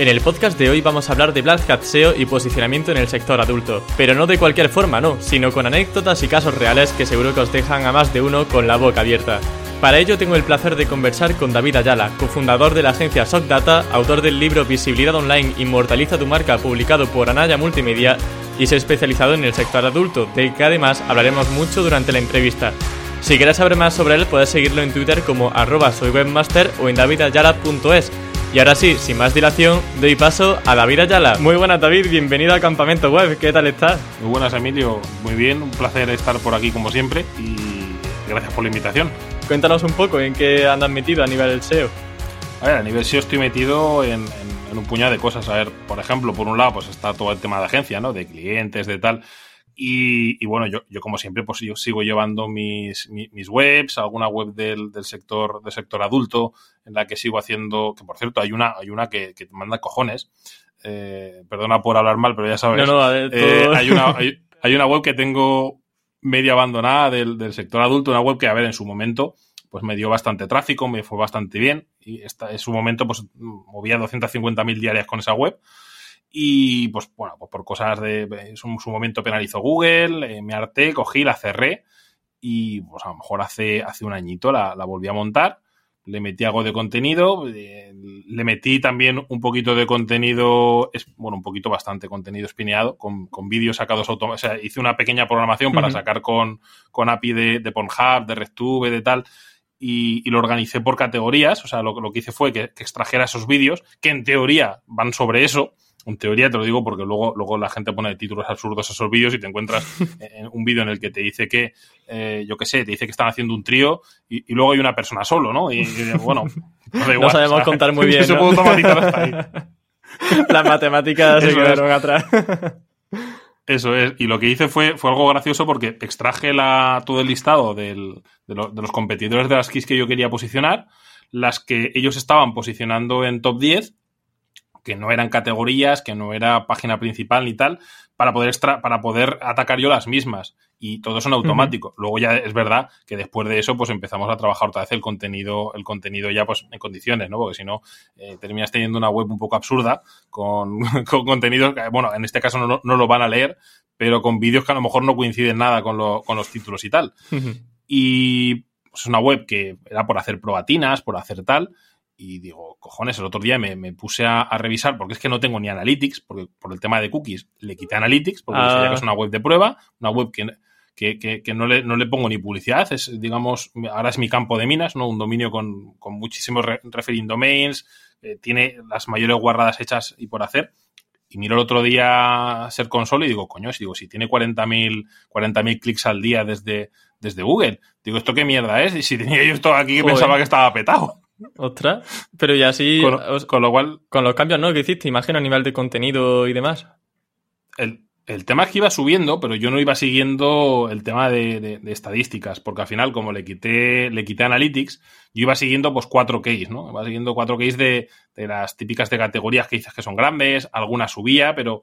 En el podcast de hoy vamos a hablar de Black Hat SEO y posicionamiento en el sector adulto, pero no de cualquier forma, no, sino con anécdotas y casos reales que seguro que os dejan a más de uno con la boca abierta. Para ello tengo el placer de conversar con David Ayala, cofundador de la agencia SockData, autor del libro Visibilidad Online Inmortaliza tu marca publicado por Anaya Multimedia y se ha especializado en el sector adulto, del que además hablaremos mucho durante la entrevista. Si quieres saber más sobre él puedes seguirlo en Twitter como arroba soywebmaster o en davidayala.es y ahora sí, sin más dilación, doy paso a David Ayala. Muy buenas, David, bienvenido a Campamento Web. ¿Qué tal estás? Muy buenas, Emilio. Muy bien, un placer estar por aquí como siempre y gracias por la invitación. Cuéntanos un poco en qué andas metido a nivel del SEO. A ver, a nivel SEO estoy metido en, un puñado de cosas. A ver, por ejemplo, por un lado, pues está todo el tema de agencia, ¿no? De clientes, de tal. Y, bueno, yo, yo, como siempre, pues yo sigo llevando mis, mis, webs, alguna web del, del, sector, del sector adulto, en la que sigo haciendo, que por cierto, hay una, hay una que, que te manda cojones. Eh, perdona por hablar mal, pero ya sabes. No, no, eh, hay, una, hay, hay, una web que tengo media abandonada del, del sector adulto, una web que, a ver, en su momento, pues me dio bastante tráfico, me fue bastante bien. Y esta, en su momento, pues movía 250.000 diarias con esa web. Y pues bueno, pues por cosas de. En su, momento penalizó Google, eh, me harté, cogí, la cerré. Y pues a lo mejor hace, hace un añito la, la volví a montar. Le metí algo de contenido. Eh, le metí también un poquito de contenido. Bueno, un poquito bastante contenido espineado, con, con vídeos sacados automáticamente. O sea, hice una pequeña programación para sacar con, con API de, de Pornhub, de RedTube, de tal. Y, y, lo organicé por categorías. O sea, lo, lo que hice fue que, que extrajera esos vídeos, que en teoría van sobre eso en teoría te lo digo porque luego, luego la gente pone títulos absurdos a esos vídeos y te encuentras en un vídeo en el que te dice que, eh, yo qué sé, te dice que están haciendo un trío y, luego hay una persona solo, ¿no? Y, bueno, no, sabemos contar muy bien. Se puede automatizar hasta ahí. Las matemáticas se quedaron atrás. Eso es. Y lo que hice fue, fue algo gracioso porque extraje la, todo el listado del, de, de, los competidores de las keys que yo quería posicionar, las que ellos estaban posicionando en top 10 que no eran categorías, que no era página principal ni tal, para poder, extra, para poder atacar yo las mismas. Y todo eso en automático. Luego ya es verdad que después de eso, pues empezamos a trabajar otra vez el contenido, el contenido ya pues en condiciones, ¿no? Porque si no, eh, terminas teniendo una web un poco absurda con, con contenido que, bueno, en este caso no, no, lo van a leer, pero con vídeos que a lo mejor no coinciden nada con, lo, con los títulos y tal. Y pues, es una web que era por hacer probatinas, por hacer tal, y digo, cojones, el otro día me, me puse a, a, revisar, porque es que no tengo ni Analytics, porque por el tema de cookies le quité Analytics, porque ah. que es una web de prueba, una web que, que, que, que, no, le, no le pongo ni publicidad, es, digamos, ahora es mi campo de minas, ¿no? Un dominio con, con muchísimos re referring domains, eh, tiene las mayores guarradas hechas y por hacer. Y miro el otro día Ser Console y digo, coño, si digo, si tiene 40.000 40 clics al día desde, desde Google, digo, ¿esto qué mierda es? Y si tenía yo esto aquí que Joder. pensaba que estaba petado. Ostras, pero ya así. Con, con, lo cual. Con los cambios, ¿no? Que hiciste, imagino, a nivel de contenido y demás. El, el tema es que iba subiendo, pero yo no iba siguiendo el tema de, de, de, estadísticas, porque al final, como le quité, le quité Analytics, yo iba siguiendo pues cuatro keys, ¿no? Iba siguiendo cuatro keys de, de las típicas de categorías que dices que son grandes, algunas subía, pero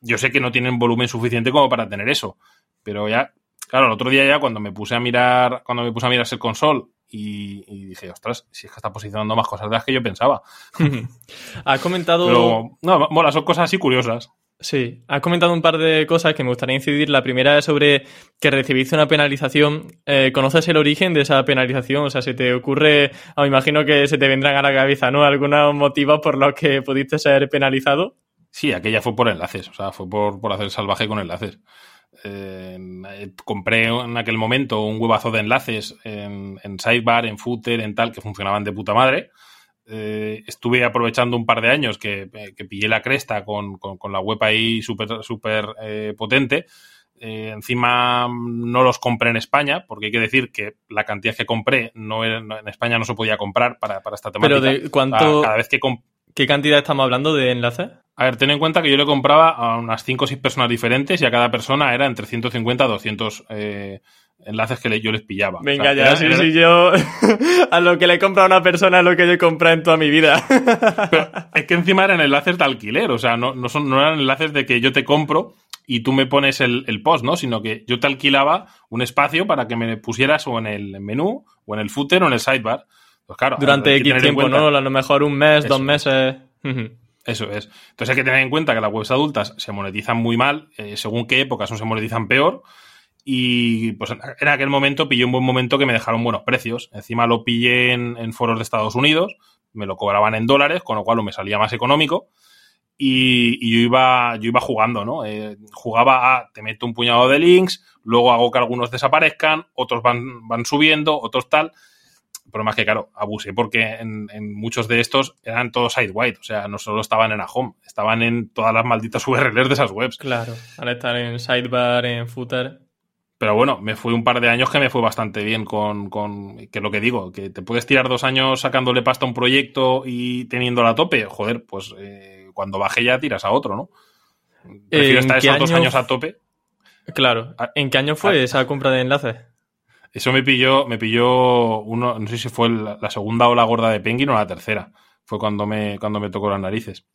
yo sé que no tienen volumen suficiente como para tener eso. Pero ya, claro, el otro día ya cuando me puse a mirar, cuando me puse a mirar el console y, y, dije, ostras, si es que está posicionando más cosas de las que yo pensaba. ha comentado. Pero, no, mola, son cosas así curiosas. Sí, has comentado un par de cosas que me gustaría incidir. La primera es sobre que recibiste una penalización. Eh, ¿Conoces el origen de esa penalización? O sea, ¿se te ocurre, oh, me imagino que se te vendrán a la cabeza, ¿no? ¿Algunos motivos por los que pudiste ser penalizado? Sí, aquella fue por enlaces, o sea, fue por, por hacer salvaje con enlaces. Eh, compré en aquel momento un huevazo de enlaces en, en Sidebar, en Footer, en tal, que funcionaban de puta madre. Eh, estuve aprovechando un par de años que, que pillé la cresta con, con, con la web ahí súper super, eh, potente. Eh, encima no los compré en España, porque hay que decir que la cantidad que compré no, en España no se podía comprar para, esta temática. Pero de cuánto. Cada vez que ¿Qué cantidad estamos hablando de enlaces? A ver, ten en cuenta que yo le compraba a unas 5 o 6 personas diferentes y a cada persona era entre 150 a 200 eh, enlaces que yo les pillaba. Venga, ya, sí, sí, yo a lo que le he comprado a una persona es lo que yo he comprado en toda mi vida. Pero es que encima eran enlaces de alquiler, o sea, no, no, son, no eran enlaces de que yo te compro y tú me pones el, post, ¿no? Sino que yo te alquilaba un espacio para que me pusieras o en el menú, o en el footer, o en el sidebar. Pues claro. Durante X tiempo, ¿no? A lo mejor un mes, dos meses. Eso es. Entonces hay que tener en cuenta que las webs adultas se monetizan muy mal, eh, según qué épocas no se monetizan peor. Y pues en aquel momento pillé un buen momento que me dejaron buenos precios. Encima lo pillé en, foros de Estados Unidos, me lo cobraban en dólares, con lo cual me salía más económico. Y, yo, iba, yo iba jugando, ¿no? Eh, jugaba a, te meto un puñado de links, luego hago que algunos desaparezcan, otros van, van subiendo, otros tal. Pero más que claro, abusé porque en, muchos de estos eran todos sidewide, o sea, no solo estaban en a home, estaban en todas las malditas URLs de esas webs. Claro, al estar en sidebar, en footer. Pero bueno, me fue un par de años que me fue bastante bien con, con que lo que digo, que te puedes tirar dos años sacándole pasta a un proyecto y teniéndolo a tope, joder, pues eh, cuando baje ya tiras a otro, ¿no? Prefiero estar esos dos años a tope. Claro. Ah, ¿En qué año fue ah. esa compra de enlaces? Eso me pilló, me pilló uno, no sé si fue la, segunda ola gorda de Penguin o la tercera. Fue cuando me, cuando me tocó las narices.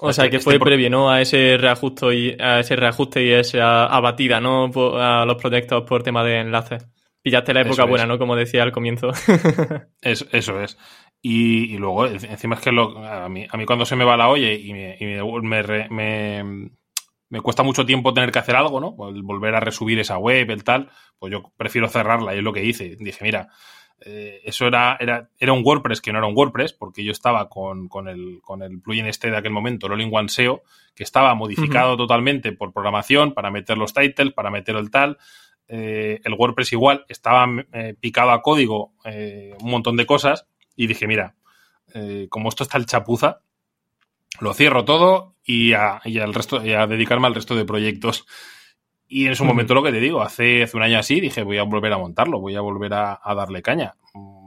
O sea, que este fue previo, ¿no? A ese reajuste y a ese reajuste y esa abatida, ¿no? A los proyectos por tema de enlaces. Pillaste la época buena, ¿no? Como decía al comienzo. eso, eso es. Y, luego, encima es que a, mí, a mí cuando se me va la olla y, me, me, cuesta mucho tiempo tener que hacer algo, ¿no? volver a resubir esa web, el tal, pues yo prefiero cerrarla y es lo que hice. Dije, mira, eh, eso era, era, era un WordPress que no era un WordPress, porque yo estaba con, con, el, con el plugin este de aquel momento, el All-in-One SEO, que estaba modificado totalmente por programación para meter los titles, para meter el tal. Eh, el WordPress igual estaba eh, picado a código un montón de cosas y dije, mira, eh, como esto está el chapuza, lo cierro todo y a, al resto, a dedicarme al resto de proyectos. Y en su momento lo que te digo, hace, hace un año así dije, voy a volver a montarlo, voy a volver a, darle caña.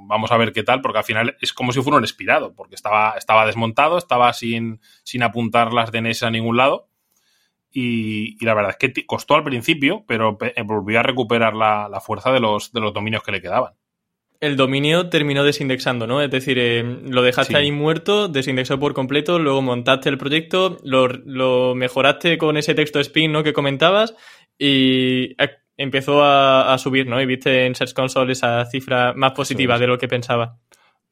Vamos a ver qué tal, porque al final es como si fuera un expirado, porque estaba, estaba desmontado, estaba sin, sin apuntar las DNS a ningún lado. Y, la verdad es que costó al principio, pero volvió a recuperar la, la fuerza de los, de los dominios que le quedaban el dominio terminó desindexando, ¿no? Es decir, eh, lo dejaste ahí muerto, desindexó por completo, luego montaste el proyecto, lo, mejoraste con ese texto spin, ¿no? Que comentabas y empezó a, subir, ¿no? Y viste en Search Console esa cifra más positiva de lo que pensaba.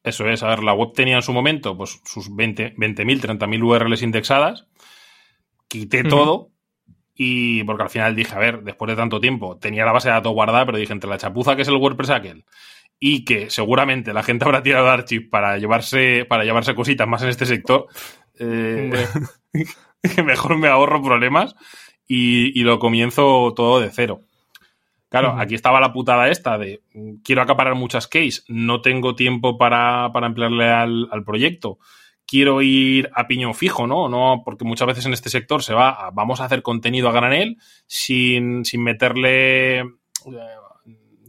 Eso es, a ver, la web tenía en su momento pues sus 20.000, 30.000 URLs indexadas, quité todo y porque al final dije, a ver, después de tanto tiempo, tenía la base de datos guardada, pero dije, entre la chapuza que es el WordPress aquel y que seguramente la gente habrá tirado Archive para llevarse, para llevarse cositas más en este sector, eh, que mejor me ahorro problemas y, lo comienzo todo de cero. Claro, aquí estaba la putada esta de quiero acaparar muchas case, no tengo tiempo para, emplearle al, proyecto, quiero ir a piñón fijo, ¿no? no Porque muchas veces en este sector se va a, vamos a hacer contenido a granel sin, sin meterle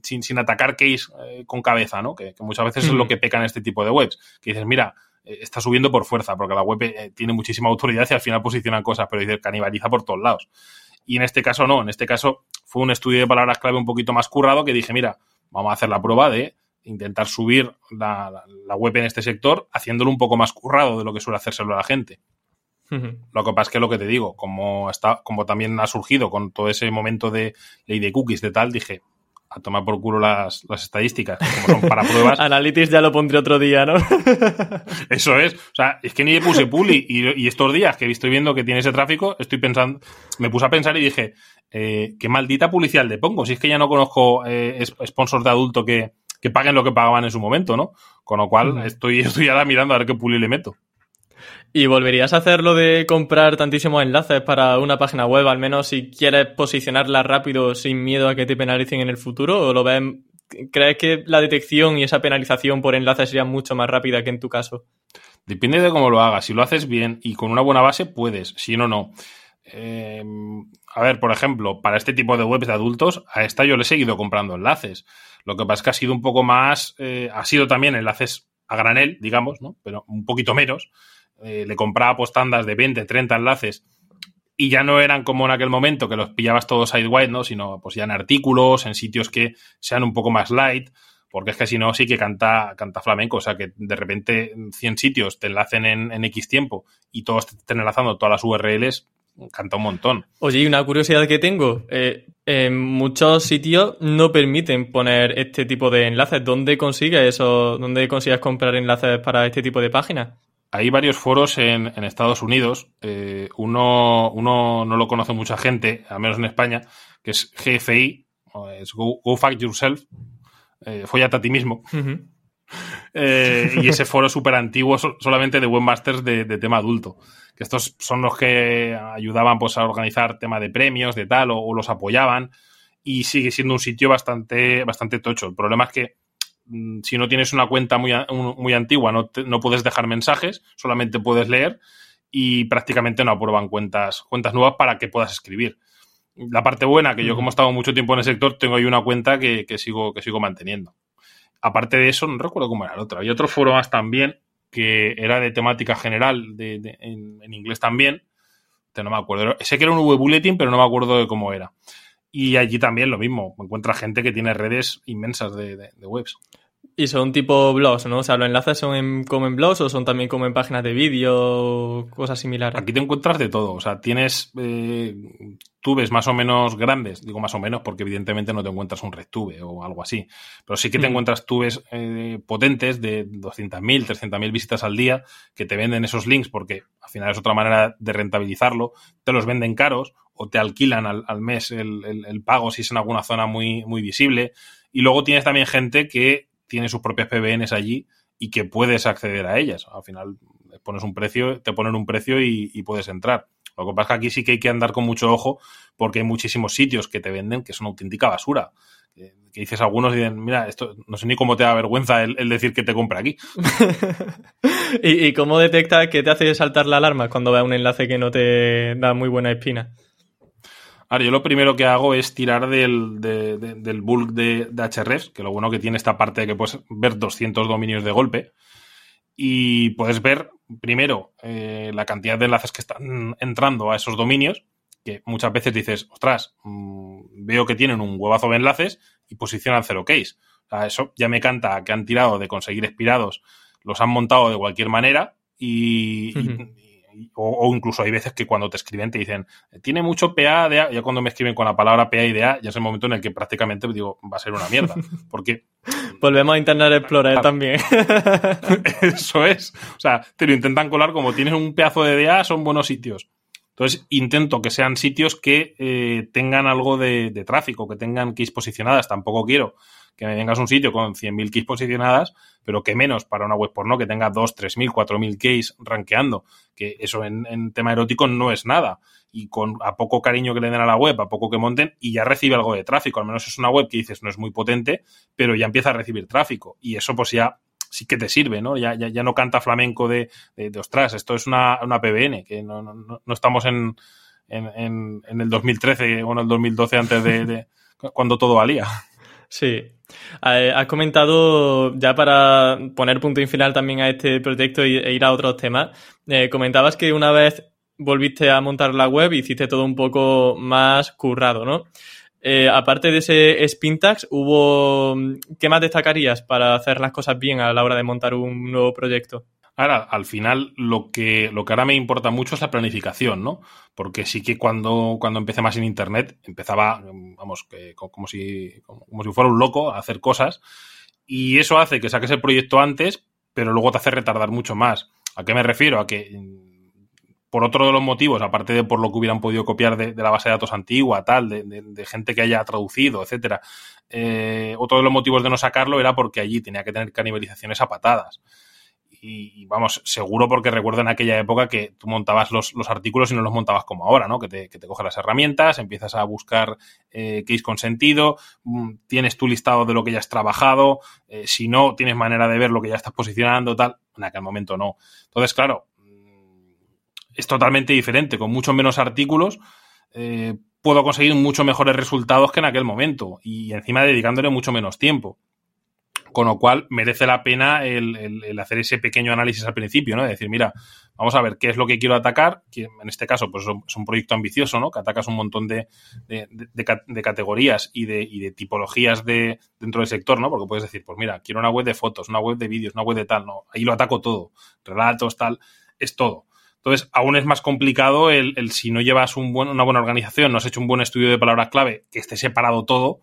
sin, atacar case eh, con cabeza, ¿no? Que, muchas veces es lo que peca en este tipo de webs. Que dices, mira, eh, está subiendo por fuerza, porque la web eh, tiene muchísima autoridad y al final posicionan cosas, pero dices, canibaliza por todos lados. Y en este caso no, en este caso fue un estudio de palabras clave un poquito más currado que dije, mira, vamos a hacer la prueba de intentar subir la, web en este sector haciéndolo un poco más currado de lo que suele hacérselo a la gente. Lo que pasa es que lo que te digo, como está, como también ha surgido con todo ese momento de ley de cookies de tal, dije, a tomar por culo las, estadísticas, como son para pruebas. Analytics ya lo pondré otro día, ¿no? Eso es. O sea, es que ni le puse puli y, estos días que estoy viendo que tiene ese tráfico, estoy pensando, me puse a pensar y dije, eh, qué maldita publicidad le pongo. Si es que ya no conozco eh, sponsors de adulto que, que, paguen lo que pagaban en su momento, ¿no? Con lo cual, estoy, estoy ahora mirando a ver qué puli le meto. ¿Y volverías a hacer lo de comprar tantísimos enlaces para una página web, al menos si quieres posicionarla rápido sin miedo a que te penalicen en el futuro? ¿O lo ves, crees que la detección y esa penalización por enlaces sería mucho más rápida que en tu caso? Depende de cómo lo hagas. Si lo haces bien y con una buena base, puedes. Si no, no. Em, a ver, por ejemplo, para este tipo de webs de adultos, a esta yo le he seguido comprando enlaces. Lo que pasa es que ha sido un poco más, eh, ha sido también enlaces a granel, digamos, ¿no? Pero un poquito menos. Eh, le compraba pues tandas de 20, 30 enlaces y ya no eran como en aquel momento que los pillabas todos sidewide, ¿no? Sino pues ya en artículos, en sitios que sean un poco más light, porque es que si no sí que canta, canta flamenco, o sea que de repente 100 sitios te enlacen en, X tiempo y todos te estén enlazando todas las URLs, canta un montón. Oye, y una curiosidad que tengo, eh, en muchos sitios no permiten poner este tipo de enlaces. ¿Dónde consigues eso? ¿Dónde consigues comprar enlaces para este tipo de páginas? Hay varios foros en, Estados Unidos. Eh, uno, uno no lo conoce mucha gente, al menos en España, que es GFI, es Go, Fact Yourself, eh, a ti mismo. Eh, y ese foro súper antiguo solamente de webmasters de, de, tema adulto. Que estos son los que ayudaban pues, a organizar tema de premios, de tal, o, los apoyaban. Y sigue siendo un sitio bastante, bastante tocho. El problema es que si no tienes una cuenta muy, muy antigua, no, no puedes dejar mensajes, solamente puedes leer y prácticamente no aprueban cuentas, cuentas nuevas para que puedas escribir. La parte buena, que yo como he estado mucho tiempo en el sector, tengo ahí una cuenta que, que sigo, que sigo manteniendo aparte de eso, no recuerdo cómo era el otro. Hay otro foro más también que era de temática general de, en, inglés también. no me acuerdo. Sé que era un web bulletin, pero no me acuerdo de cómo era. Y allí también lo mismo. Encuentra gente que tiene redes inmensas de, webs. Y son tipo blogs, ¿no? O sea, los enlaces son como en blogs o son también como en páginas de vídeo, cosas similares. Aquí te encuentras de todo. O sea, tienes eh, tubes más o menos grandes, digo más o menos porque evidentemente no te encuentras un RedTube o algo así, pero sí que te mm. encuentras tubes eh, potentes de 200.000, 300.000 visitas al día que te venden esos links porque al final es otra manera de rentabilizarlo, te los venden caros o te alquilan al, mes el, pago si es en alguna zona muy, muy visible y luego tienes también gente que tiene sus propias PBNs allí y que puedes acceder a ellas. Al final pones un precio, te ponen un precio y puedes entrar. Lo que pasa es que aquí sí que hay que andar con mucho ojo porque hay muchísimos sitios que te venden que son auténtica basura. Que, dices algunos y dicen, mira, esto no sé ni cómo te da vergüenza el, decir que te compra aquí. ¿Y, cómo detecta que te hace saltar la alarma cuando ve un enlace que no te da muy buena espina? Ahora, yo lo primero que hago es tirar del, del bulk de, de que lo bueno que tiene esta parte de que puedes ver 200 dominios de golpe y puedes ver primero eh, la cantidad de enlaces que están entrando a esos dominios, que muchas veces dices, ostras, mm, veo que tienen un huevazo de enlaces y posicionan cero case. O sea, eso ya me canta que han tirado de conseguir expirados, los han montado de cualquier manera y, o, incluso hay veces que cuando te escriben te dicen, tiene mucho PA, de A, ya cuando me escriben con la palabra PA y DA, ya es el momento en el que prácticamente digo, va a ser una mierda. Porque. Volvemos a Internet Explorer también. Eso es. O sea, te lo intentan colar como tienes un pedazo de DA, son buenos sitios. Entonces, intento que sean sitios que eh, tengan algo de, tráfico, que tengan keys posicionadas. Tampoco quiero que me vengas un sitio con 100.000 keys posicionadas, pero que menos para una web porno que tenga 2, 3.000, 4.000 keys rankeando, que eso en, tema erótico no es nada. Y con a poco cariño que le den a la web, a poco que monten, y ya recibe algo de tráfico. Al menos es una web que dices no es muy potente, pero ya empieza a recibir tráfico. Y eso pues ya sí que te sirve, ¿no? Ya, ya, ya no canta flamenco de, de, ostras, esto es una, una PBN, que no, no, no estamos en, en, en, el 2013 o en el 2012 antes de, cuando todo valía. Sí. Has comentado, ya para poner punto y final también a este proyecto e ir a otros temas, eh, comentabas que una vez volviste a montar la web hiciste todo un poco más currado, ¿no? Eh, aparte de ese Spintax, hubo ¿qué más destacarías para hacer las cosas bien a la hora de montar un nuevo proyecto? Ahora, al final, lo que, lo que ahora me importa mucho es la planificación, ¿no? Porque sí que cuando, cuando empecé más en Internet, empezaba, vamos, que, como, si, como si fuera un loco a hacer cosas. Y eso hace que saques el proyecto antes, pero luego te hace retardar mucho más. ¿A qué me refiero? A que, por otro de los motivos, aparte de por lo que hubieran podido copiar de, la base de datos antigua, tal, de, de, gente que haya traducido, etcétera, eh, otro de los motivos de no sacarlo era porque allí tenía que tener canibalizaciones a patadas y, vamos, seguro porque recuerdo en aquella época que tú montabas los, artículos y no los montabas como ahora, ¿no? Que te, que te coges las herramientas, empiezas a buscar eh, case con sentido, mm, tienes tu listado de lo que ya has trabajado, eh, si no, tienes manera de ver lo que ya estás posicionando, tal. En aquel momento no. Entonces, claro, es totalmente diferente, con mucho menos artículos. Eh, puedo conseguir mucho mejores resultados que en aquel momento y encima dedicándole mucho menos tiempo. Con lo cual merece la pena el, hacer ese pequeño análisis al principio, ¿no? De decir, mira, vamos a ver qué es lo que quiero atacar, que en este caso pues es un proyecto ambicioso, ¿no? Que atacas un montón de, categorías y de, y de tipologías de, dentro del sector, ¿no? Porque puedes decir, pues mira, quiero una web de fotos, una web de vídeos, una web de tal, no, ahí lo ataco todo, relatos, tal, es todo. Entonces, aún es más complicado el, si no llevas un buen, una buena organización, no has hecho un buen estudio de palabras clave, que esté separado todo,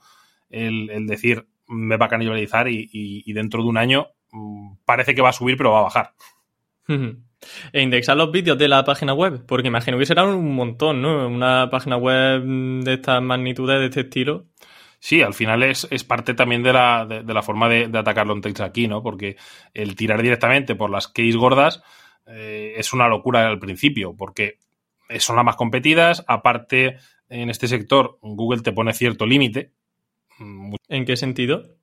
el decir, me va a canibalizar y, dentro de un año mm, parece que va a subir, pero va a bajar. E indexar los vídeos de la página web, porque imagino que será un montón, ¿no? Una página web de estas magnitudes, de este estilo. Sí, al final es, parte también de la, de, la forma de, atacar los text aquí, ¿no? Porque el tirar directamente por las keys gordas eh, es una locura al principio, porque son las más competidas. Aparte, en este sector, Google te pone cierto límite. ¿En qué sentido?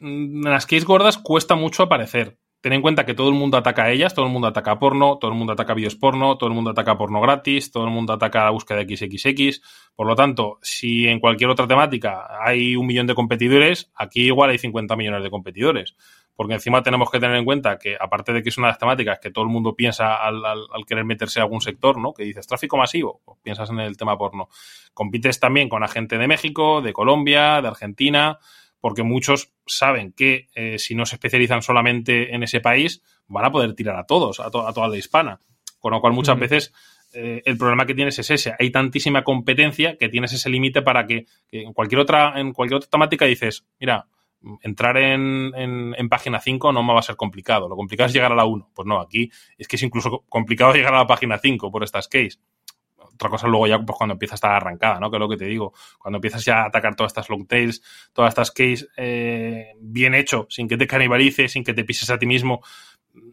En las keys gordas cuesta mucho aparecer. Ten en cuenta que todo el mundo ataca a ellas, todo el mundo ataca a porno, todo el mundo ataca a vídeos porno, todo el mundo ataca porno gratis, todo el mundo ataca a la búsqueda de XXX. Por lo tanto, si en cualquier otra temática hay un millón de competidores, aquí igual hay 50 millones de competidores. Porque encima tenemos que tener en cuenta que, aparte de que es una de las temáticas que todo el mundo piensa al, querer meterse a algún sector, ¿no? Que dices tráfico masivo, pues piensas en el tema porno. Compites también con la gente de México, de Colombia, de Argentina porque muchos saben que eh, si no se especializan solamente en ese país, van a poder tirar a todos, a, toda la hispana. Con lo cual, muchas veces eh, el problema que tienes es ese. Hay tantísima competencia que tienes ese límite para que, en, cualquier otra, en cualquier otra temática dices, mira, entrar en, en, página 5 no me va a ser complicado. Lo complicado es llegar a la 1. Pues no, aquí es que es incluso complicado llegar a la página 5 por estas case otra cosa luego ya pues cuando empieza a estar arrancada, ¿no? Que es lo que te digo. Cuando empiezas ya a atacar todas estas long tails, todas estas keys eh, bien hecho, sin que te canibalice, sin que te pises a ti mismo,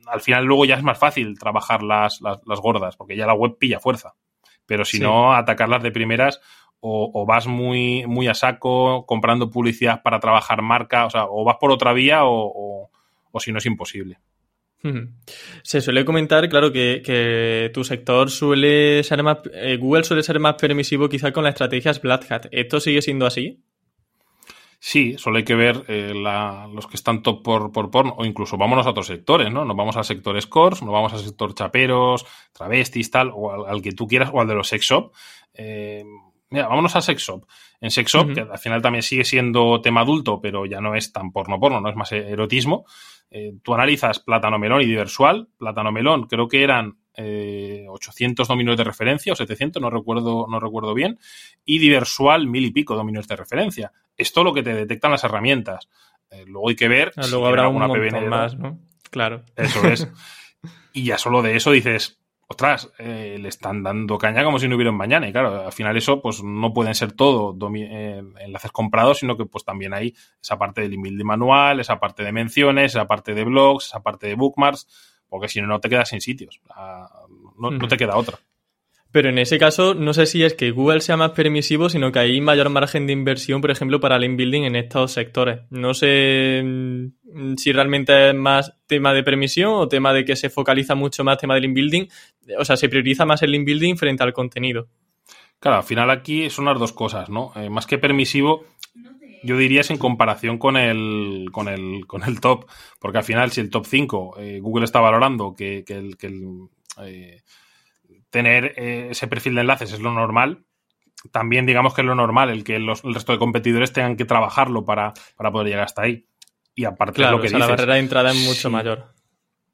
al final luego ya es más fácil trabajar las, las, gordas, porque ya la web pilla fuerza. Pero si no, atacarlas de primeras o, vas muy, muy a saco comprando publicidad para trabajar marca, o sea, o vas por otra vía o si no es imposible. Se suele comentar, claro, que, tu sector suele ser más. Eh, Google suele ser más permisivo quizá con las estrategias Black Hat. ¿Esto sigue siendo así? Sí, solo hay que ver eh, los que están top por, por porno, o incluso vámonos a otros sectores, ¿no? Nos vamos al sector scores, nos vamos al sector chaperos, travestis, tal, o al, que tú quieras, o al de los sex shop. Eh, mira, vámonos a sex shop. En sex shop, que al final también sigue siendo tema adulto, pero ya no es tan porno porno, no es más erotismo. Eh, tú analizas Plátano Melón y Diversual. Plátano Melón creo que eran 800 eh, dominios de referencia o 700, no recuerdo, no recuerdo bien. Y Diversual, mil y pico dominios de referencia. Esto es lo que te detectan las herramientas. Eh, luego hay que ver. Ah, luego habrá una PBN más, ¿no? Claro. Eso es. y ya solo de eso dices, ostras, eh, le están dando caña como si no hubiera un mañana. Y claro, al final eso pues no pueden ser todo eh, enlaces comprados, sino que pues también hay esa parte del email de manual, esa parte de menciones, esa parte de blogs, esa parte de bookmarks, porque si no, no te quedas sin sitios. No, no te queda otra. Pero en ese caso, no sé si es que Google sea más permisivo, sino que hay mayor margen de inversión, por ejemplo, para el inbuilding en estos sectores. No sé mm, si realmente es más tema de permisión o tema de que se focaliza mucho más tema del inbuilding. O sea, se prioriza más el inbuilding frente al contenido. Claro, al final aquí son las dos cosas, ¿no? Eh, más que permisivo, yo diría es en comparación con el, con el, con el top. Porque al final, si el top 5, eh, Google está valorando que, el, que el eh, tener eh, ese perfil de enlaces es lo normal. También digamos que es lo normal el que los, el resto de competidores tengan que trabajarlo para, poder llegar hasta ahí. Y aparte es lo que o la barrera de entrada es mucho mayor.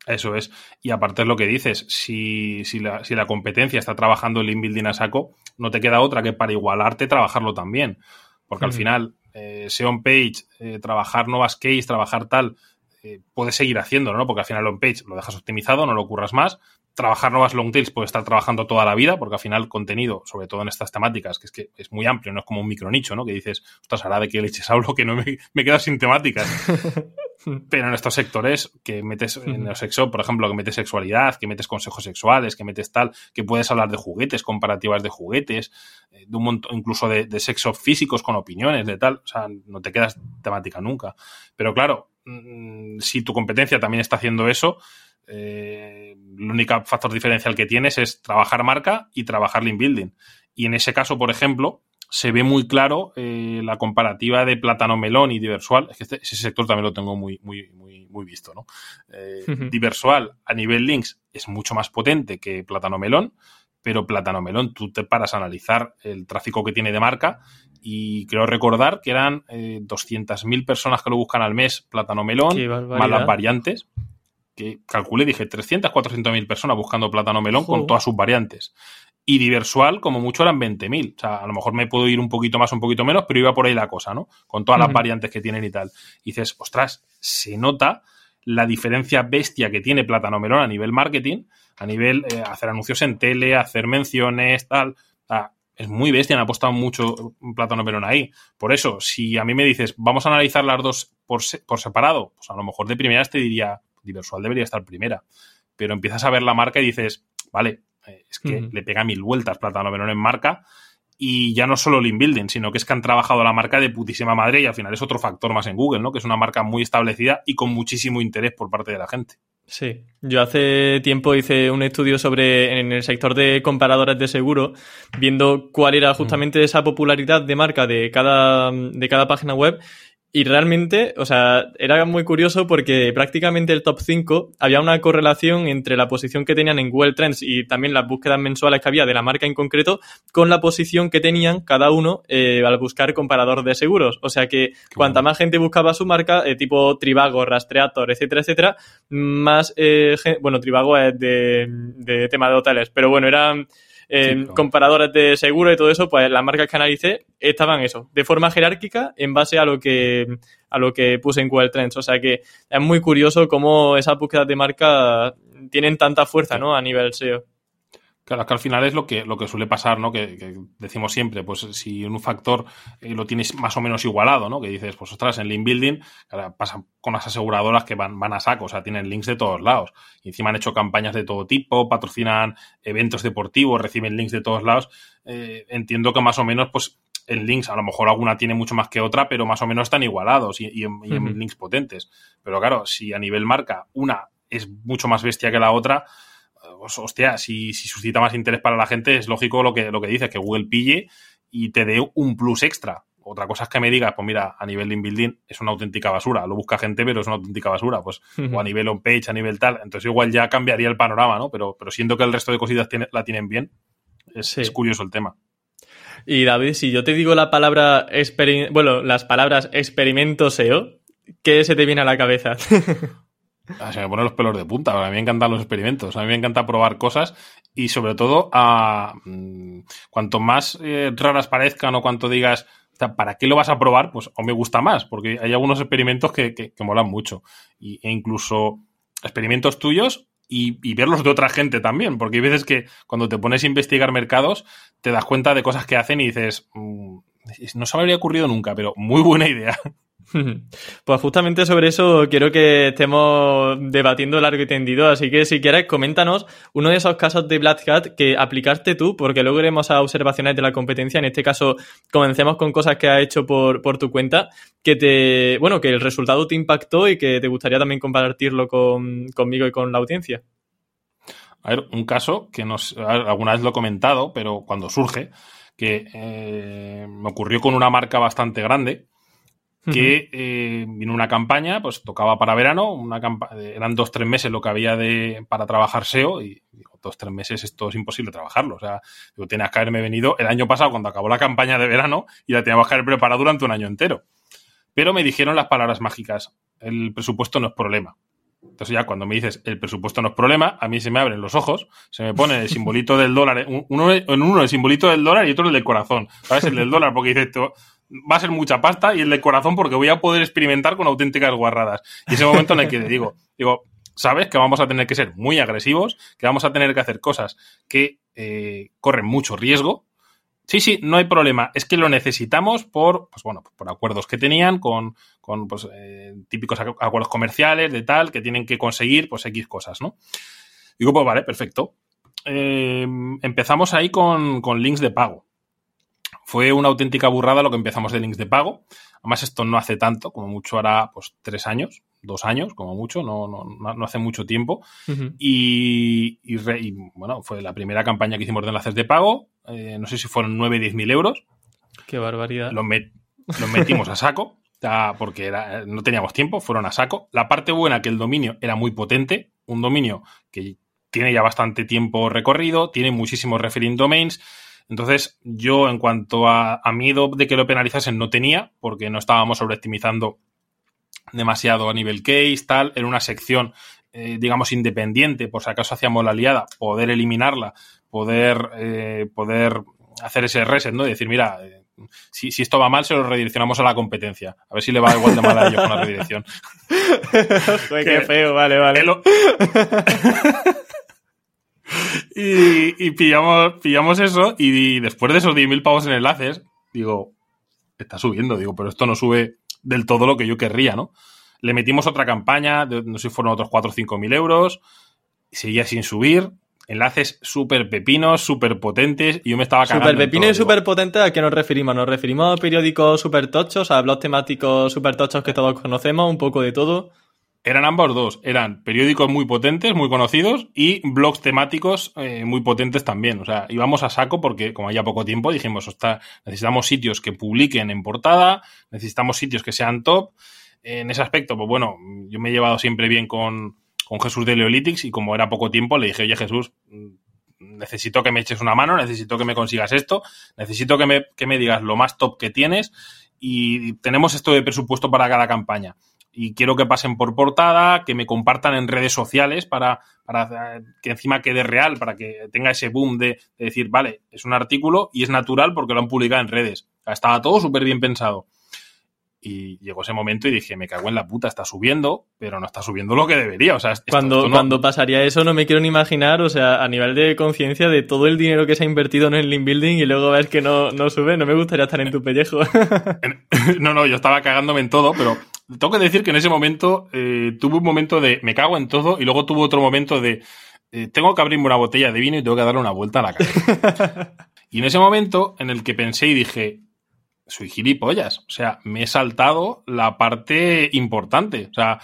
Eso es. Y aparte es lo que dices, si, si, la, si la competencia está trabajando el inbuilding a saco, no te queda otra que para igualarte trabajarlo también. Porque al final, eh, SEO on page, eh, trabajar nuevas keys, trabajar tal, eh, puedes seguir haciéndolo, ¿no? Porque al final on page lo dejas optimizado, no lo curras más, trabajar nuevas long tails puede estar trabajando toda la vida, porque al final contenido, sobre todo en estas temáticas, que es que es muy amplio, no es como un micronicho, ¿no? Que dices, ostras, hará de que leches hablo que no me, me quedo sin temáticas. Pero en estos sectores que metes en el sexo, por ejemplo, que metes sexualidad, que metes consejos sexuales, que metes tal, que puedes hablar de juguetes, comparativas de juguetes, eh, de un montón, incluso de, de sexo físicos con opiniones, de tal, o sea, no te quedas temática nunca. Pero claro, mm, si tu competencia también está haciendo eso, eh, el único factor diferencial que tienes es trabajar marca y trabajar link building. Y en ese caso, por ejemplo, se ve muy claro eh, la comparativa de plátano melón y diversual. Es que este, ese sector también lo tengo muy, muy, muy, muy visto, ¿no? Eh, diversual a nivel links es mucho más potente que plátano melón, pero plátano melón tú te paras a analizar el tráfico que tiene de marca y creo recordar que eran eh, 200.000 personas que lo buscan al mes plátano melón, más las variantes. Que calculé, dije, 300, 400.000 personas buscando plátano melón con todas sus variantes y diversual como mucho eran 20.000. O sea, a lo mejor me puedo ir un poquito más, un poquito menos, pero iba por ahí la cosa, ¿no? Con todas las variantes que tienen y tal. Y dices, ostras, se nota la diferencia bestia que tiene Plátano Melón a nivel marketing, a nivel eh, hacer anuncios en tele, hacer menciones, tal. es muy bestia, han apostado mucho Plátano Melón ahí. Por eso, si a mí me dices, vamos a analizar las dos por, por separado, pues a lo mejor de primeras te diría, Diversual debería estar primera. Pero empiezas a ver la marca y dices, vale, eh, es que le pega mil vueltas Plátano Melón en marca. Y ya no solo link building, sino que es que han trabajado la marca de putísima madre y al final es otro factor más en Google, ¿no? Que es una marca muy establecida y con muchísimo interés por parte de la gente. Sí, yo hace tiempo hice un estudio sobre en el sector de comparadores de seguro, viendo cuál era justamente esa popularidad de marca de cada, de cada página web y realmente, o sea, era muy curioso porque prácticamente el top 5 había una correlación entre la posición que tenían en Google Trends y también las búsquedas mensuales que había de la marca en concreto con la posición que tenían cada uno eh, al buscar comparador de seguros. O sea que cuanta más gente buscaba su marca, eh, tipo Trivago, Rastreator, etcétera, etcétera, más, eh, bueno, Trivago es de, de tema de hoteles, pero bueno, eran comparadores de seguro y todo eso, pues las marcas que analicé estaban eso, de forma jerárquica en base a lo que a lo que puse en Google Trends. O sea que es muy curioso cómo esas búsquedas de marca tienen tanta fuerza, ¿no? A nivel SEO. Claro, que al final es lo que, lo que suele pasar, ¿no? Que, decimos siempre, pues si un factor eh, lo tienes más o menos igualado, ¿no? Que dices, pues ostras, en link building pasa con las aseguradoras que van, van a saco, o sea, tienen links de todos lados. Y encima han hecho campañas de todo tipo, patrocinan eventos deportivos, reciben links de todos lados. Eh, entiendo que más o menos, pues en links, a lo mejor alguna tiene mucho más que otra, pero más o menos están igualados y, en links potentes. Pero claro, si a nivel marca una es mucho más bestia que la otra, hostia, si, suscita más interés para la gente, es lógico lo que, lo que dices, que Google pille y te dé un plus extra. Otra cosa es que me digas, pues mira, a nivel de inbuilding es una auténtica basura. Lo busca gente, pero es una auténtica basura. Pues, o a nivel on-page, a nivel tal. Entonces igual ya cambiaría el panorama, ¿no? Pero, pero siento que el resto de cositas la tienen bien. Es, curioso el tema. Y David, si yo te digo la palabra, bueno, las palabras experimento SEO, ¿qué se te viene a la cabeza? Se me ponen los pelos de punta. A mí me encantan los experimentos. A mí me encanta probar cosas y sobre todo a mm, cuanto más eh, raras parezcan o cuanto digas ¿para qué lo vas a probar? Pues o me gusta más, porque hay algunos experimentos que, que, molan mucho. Y, e incluso experimentos tuyos y, verlos de otra gente también, porque hay veces que cuando te pones a investigar mercados te das cuenta de cosas que hacen y dices, mm, no se me habría ocurrido nunca, pero muy buena idea. Pues justamente sobre eso quiero que estemos debatiendo largo y tendido, así que si quieres coméntanos uno de esos casos de Black Hat que aplicaste tú, porque luego iremos a observaciones de la competencia, en este caso comencemos con cosas que has hecho por, tu cuenta, que te, bueno, que el resultado te impactó y que te gustaría también compartirlo conmigo y con la audiencia. A ver, un caso que nos, alguna vez lo he comentado, pero cuando surge, que eh, me ocurrió con una marca bastante grande, que eh, vino una campaña, pues tocaba para verano, una eran dos, tres meses lo que había de, para trabajar SEO y digo, dos, tres meses esto es imposible trabajarlo. O sea, digo, tenías que haberme venido el año pasado cuando acabó la campaña de verano y la teníamos que haber preparado durante un año entero. Pero me dijeron las palabras mágicas, el presupuesto no es problema. Entonces ya cuando me dices el presupuesto no es problema, a mí se me abren los ojos, se me pone el simbolito del dólar, uno, en uno el simbolito del dólar y otro el del corazón. ¿Sabes? El del dólar porque dices, va a ser mucha pasta y el de corazón porque voy a poder experimentar con auténticas guarradas. Y ese momento en el que digo, digo, sabes que vamos a tener que ser muy agresivos, que vamos a tener que hacer cosas que eh, corren mucho riesgo. Sí, sí, no hay problema. Es que lo necesitamos por, pues bueno, por acuerdos que tenían con, con pues, eh, típicos acuerdos comerciales de tal que tienen que conseguir, pues X cosas, ¿no? Digo, pues vale, perfecto. Eh, empezamos ahí con, con links de pago. Fue una auténtica burrada lo que empezamos de links de pago. Además, esto no hace tanto, como mucho hará pues tres años, dos años, como mucho, no, no, no hace mucho tiempo. y, bueno, fue la primera campaña que hicimos de enlaces de pago. Eh, no sé si fueron 9, 10 mil euros. Qué barbaridad. Los, metimos a saco, porque era, no teníamos tiempo, fueron a saco. La parte buena que el dominio era muy potente, un dominio que tiene ya bastante tiempo recorrido, tiene muchísimos referring domains. Entonces, yo en cuanto a, miedo de que lo penalizasen no tenía, porque no estábamos sobreoptimizando demasiado a nivel case, tal, era una sección, eh, digamos, independiente, por si acaso hacíamos la liada, poder eliminarla, poder, eh, poder hacer ese reset, ¿no? Y decir, mira, eh, si, esto va mal, se lo redireccionamos a la competencia. A ver si le va igual de mal a ellos con la redirección. qué feo, vale, vale. y, pillamos, pillamos eso y después de esos 10.000 pavos en enlaces, digo, está subiendo, digo, pero esto no sube del todo lo que yo querría, ¿no? Le metimos otra campaña, no sé si fueron otros 4 o 5 mil euros, seguía sin subir, enlaces súper pepinos, súper potentes, y yo me estaba cagando. Súper pepino y súper potente, ¿a qué nos referimos? ¿Nos referimos a periódicos súper tochos, a blogs temáticos súper tochos que todos conocemos, un poco de todo? Eran ambos dos, eran periódicos muy potentes, muy conocidos, y blogs temáticos eh, muy potentes también. O sea, íbamos a saco porque, como había poco tiempo, dijimos, necesitamos sitios que publiquen en portada, necesitamos sitios que sean top. En ese aspecto, pues bueno, yo me he llevado siempre bien con, con Jesús de Leolitics y como era poco tiempo, le dije, oye Jesús, necesito que me eches una mano, necesito que me consigas esto, necesito que me, que me digas lo más top que tienes y tenemos esto de presupuesto para cada campaña y quiero que pasen por portada, que me compartan en redes sociales para, para que encima quede real, para que tenga ese boom de, decir, vale, es un artículo y es natural porque lo han publicado en redes. estaba todo súper bien pensado. Y llegó ese momento y dije, me cago en la puta, está subiendo, pero no está subiendo lo que debería. O sea, cuando, cuando pasaría eso no me quiero ni imaginar, o sea, a nivel de conciencia de todo el dinero que se ha invertido en el link building y luego ves que no, no sube, no me gustaría estar en tu pellejo. no, no, yo estaba cagándome en todo, pero tengo que decir que en ese momento eh, tuve un momento de me cago en todo y luego tuve otro momento de eh, tengo que abrirme una botella de vino y tengo que darle una vuelta a la cabeza. y en ese momento en el que pensé y dije, soy gilipollas, o sea, me he saltado la parte importante, o sea,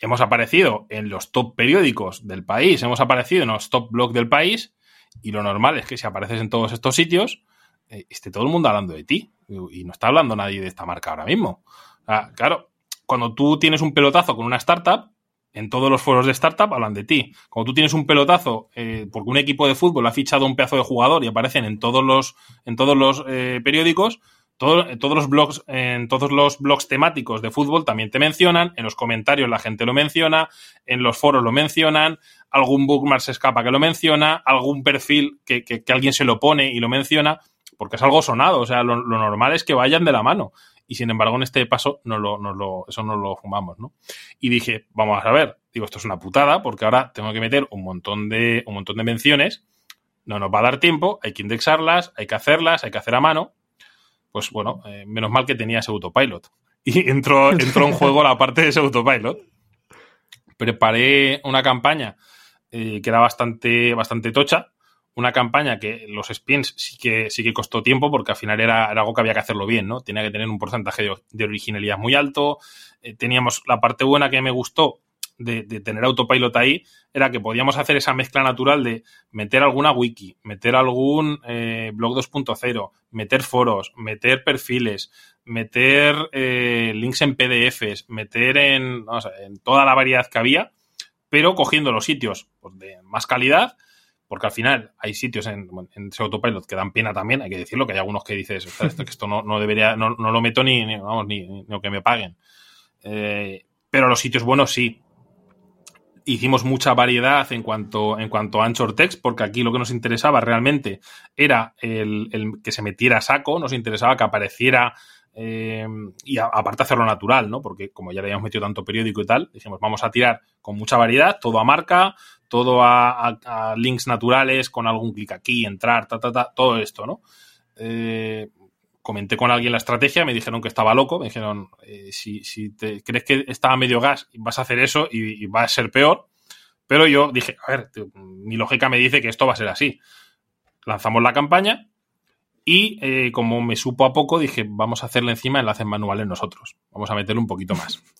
hemos aparecido en los top periódicos del país, hemos aparecido en los top blogs del país y lo normal es que si apareces en todos estos sitios, eh, esté todo el mundo hablando de ti y no está hablando nadie de esta marca ahora mismo. claro, cuando tú tienes un pelotazo con una startup, en todos los foros de startup hablan de ti. Cuando tú tienes un pelotazo eh, porque un equipo de fútbol ha fichado un pedazo de jugador y aparecen en todos los, en todos los eh, periódicos, todos los blogs, en todos los blogs temáticos de fútbol también te mencionan, en los comentarios la gente lo menciona, en los foros lo mencionan, algún bookmark se escapa que lo menciona, algún perfil que, que, alguien se lo pone y lo menciona, porque es algo sonado, o sea, lo normal es que vayan de la mano y sin embargo en este paso no lo, no lo, eso no lo fumamos, ¿no? Y dije, vamos a ver, digo, esto es una putada porque ahora tengo que meter un montón de, un montón de menciones, no nos va a dar tiempo, hay que indexarlas, hay que hacerlas, hay que hacer a mano. Pues bueno, eh, menos mal que tenía ese autopilot. Y entró, entró en juego la parte de ese autopilot. Preparé una campaña eh, que era bastante, bastante tocha, una campaña que los spins sí que, sí que costó tiempo porque al final era, algo que había que hacerlo bien, ¿no? Tenía que tener un porcentaje de, originalidad muy alto. Eh, teníamos la parte buena que me gustó de, tener autopilot ahí, era que podíamos hacer esa mezcla natural de meter alguna wiki, meter algún eh, blog 2.0, meter foros, meter perfiles, meter eh, links en PDFs, meter en, en toda la variedad que había, pero cogiendo los sitios pues, de más calidad porque al final hay sitios en, ese autopilot que dan pena también, hay que decirlo, que hay algunos que dices, esto, que esto no, debería, no, lo meto ni, ni vamos, ni, que me paguen. Eh, pero los sitios buenos sí. Hicimos mucha variedad en cuanto, en cuanto a Anchor Text, porque aquí lo que nos interesaba realmente era el, el que se metiera a saco, nos interesaba que apareciera eh, y aparte hacerlo natural, ¿no? Porque como ya le habíamos metido tanto periódico y tal, dijimos, vamos a tirar con mucha variedad, todo a marca, todo a, links naturales, con algún clic aquí, entrar, ta, ta, ta, todo esto, ¿no? Eh, comenté con alguien la estrategia, me dijeron que estaba loco, me dijeron, eh, si, si te crees que estaba medio gas, vas a hacer eso y, va a ser peor. Pero yo dije, a ver, mi lógica me dice que esto va a ser así. Lanzamos la campaña y eh, como me supo a poco, dije, vamos a hacerle encima enlaces manuales nosotros. Vamos a meterle un poquito más.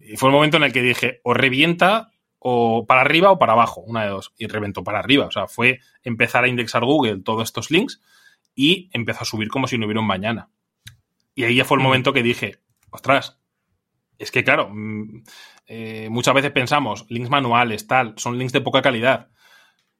Y fue el momento en el que dije, o revienta o para arriba o para abajo, una de dos. Y reventó para arriba. O sea, fue empezar a indexar Google todos estos links y empezó a subir como si no hubiera un mañana. Y ahí ya fue el momento que dije, ostras, es que claro, mm, eh, muchas veces pensamos, links manuales, tal, son links de poca calidad.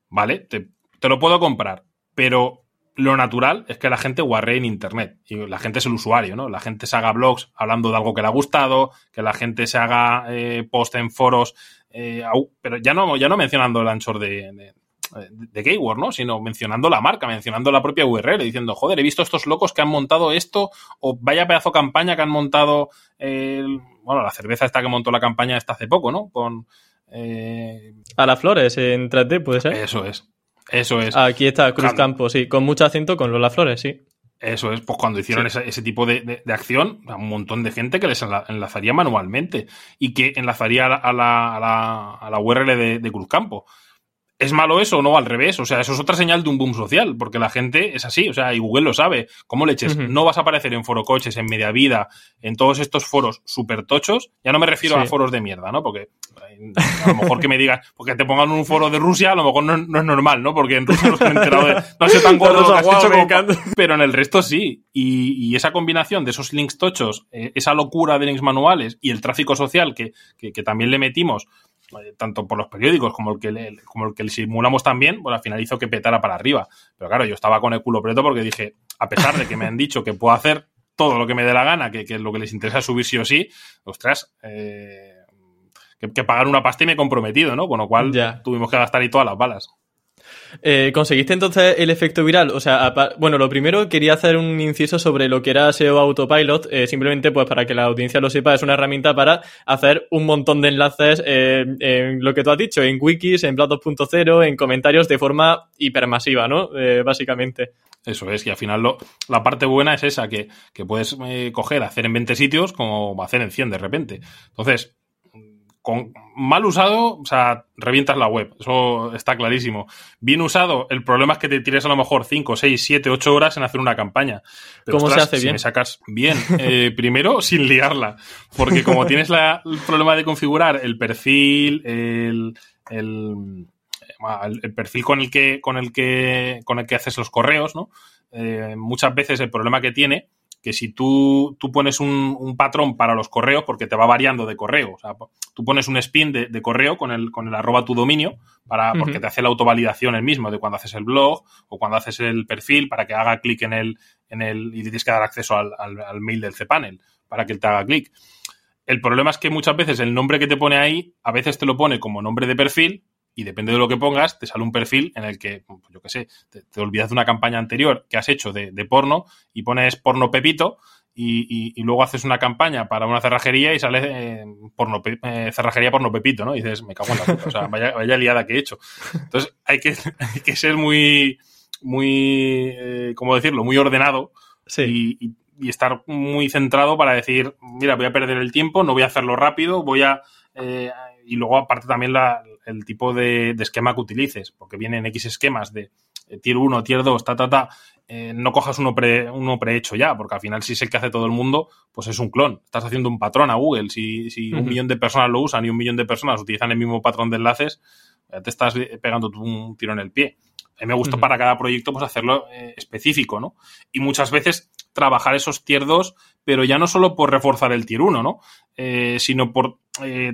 Vale, te, te lo puedo comprar, pero lo natural es que la gente guarre en Internet. Y la gente es el usuario, ¿no? La gente se haga blogs hablando de algo que le ha gustado, que la gente se haga eh, post en foros, eh, pero ya no, ya no mencionando el anchor de, de, de ¿no? Sino mencionando la marca, mencionando la propia URL, diciendo, joder, he visto estos locos que han montado esto, o vaya pedazo campaña que han montado, bueno, la cerveza esta que montó la campaña esta hace poco, ¿no? Con... Eh... A las flores en 3D, ¿puede ser? Eso es. Eso es. Aquí está Cruz Campo, sí, con mucho acento con Lola Flores, sí. Eso es, pues cuando hicieron ese, tipo de, acción, un montón de gente que les enlazaría manualmente y que enlazaría a la, a la, URL de, de Cruzcampo. ¿Es malo eso o no? Al revés. O sea, eso es otra señal de un boom social, porque la gente es así. O sea, y Google lo sabe. ¿Cómo le eches? No vas a aparecer en Foro Coches, en Media Vida, en todos estos foros súper tochos. Ya no me refiero a foros de mierda, ¿no? Porque a lo mejor que me digas, porque te pongan un foro de Rusia, a lo mejor no, es normal, ¿no? Porque en Rusia no se han enterado de. No sé tan gordo que has hecho Pero en el resto sí. Y, esa combinación de esos links tochos, eh, esa locura de links manuales y el tráfico social que, que también le metimos eh, tanto por los periódicos como el que le, como el que le simulamos también, pues al final hizo que petara para arriba. Pero claro, yo estaba con el culo preto porque dije, a pesar de que me han dicho que puedo hacer todo lo que me dé la gana, que, que lo que les interesa subir sí o sí, ostras, eh, que, pagar una pasta y me he comprometido, ¿no? Con lo cual tuvimos que gastar ahí todas las balas. Eh, ¿Conseguiste entonces el efecto viral? O sea, bueno, lo primero quería hacer un inciso sobre lo que era SEO Autopilot, eh, simplemente pues para que la audiencia lo sepa, es una herramienta para hacer un montón de enlaces eh, en lo que tú has dicho, en wikis, en Blog 2.0, en comentarios de forma hipermasiva, ¿no? básicamente. Eso es, y al final lo, la parte buena es esa, que, que puedes coger, hacer en 20 sitios como hacer en 100 de repente. Entonces, con mal usado, o sea, revientas la web. Eso está clarísimo. Bien usado, el problema es que te tires a lo mejor 5, 6, 7, 8 horas en hacer una campaña. ¿Cómo se hace bien? Si me sacas bien, eh, primero sin liarla. Porque como tienes el problema de configurar el perfil, el, el, el, perfil con el que, con el que, con el que haces los correos, ¿no? Eh, muchas veces el problema que tiene que si tú, tú pones un, patrón para los correos, porque te va variando de correo, o sea, tú pones un spin de, correo con el, con el arroba tu dominio, para, porque te hace la autovalidación el mismo de cuando haces el blog o cuando haces el perfil para que haga clic en el, en el, y tienes que dar acceso al, al, mail del cPanel para que él te haga clic. El problema es que muchas veces el nombre que te pone ahí, a veces te lo pone como nombre de perfil, y depende de lo que pongas, te sale un perfil en el que, pues yo qué sé, te, olvidas de una campaña anterior que has hecho de, porno y pones porno pepito y, luego haces una campaña para una cerrajería y sale eh, porno, eh, cerrajería porno pepito, ¿no? Y dices, me cago en la puta, o sea, vaya, vaya liada que he hecho. Entonces, hay que, que ser muy, muy, eh, ¿cómo decirlo? Muy ordenado y, y, estar muy centrado para decir, mira, voy a perder el tiempo, no voy a hacerlo rápido, voy a... Eh, y luego aparte también la, el tipo de, esquema que utilices, porque vienen X esquemas de eh, tier 1, tier 2, ta, ta, ta, eh, no cojas uno, pre, uno prehecho ya, porque al final si es el que hace todo el mundo, pues es un clon. Estás haciendo un patrón a Google. Si, si un millón de personas lo usan y un millón de personas utilizan el mismo patrón de enlaces, ya te estás pegando un tiro en el pie. A mí me gusta para cada proyecto pues hacerlo eh, específico, ¿no? Y muchas veces trabajar esos tier 2, pero ya no solo por reforzar el tier 1, ¿no? sino por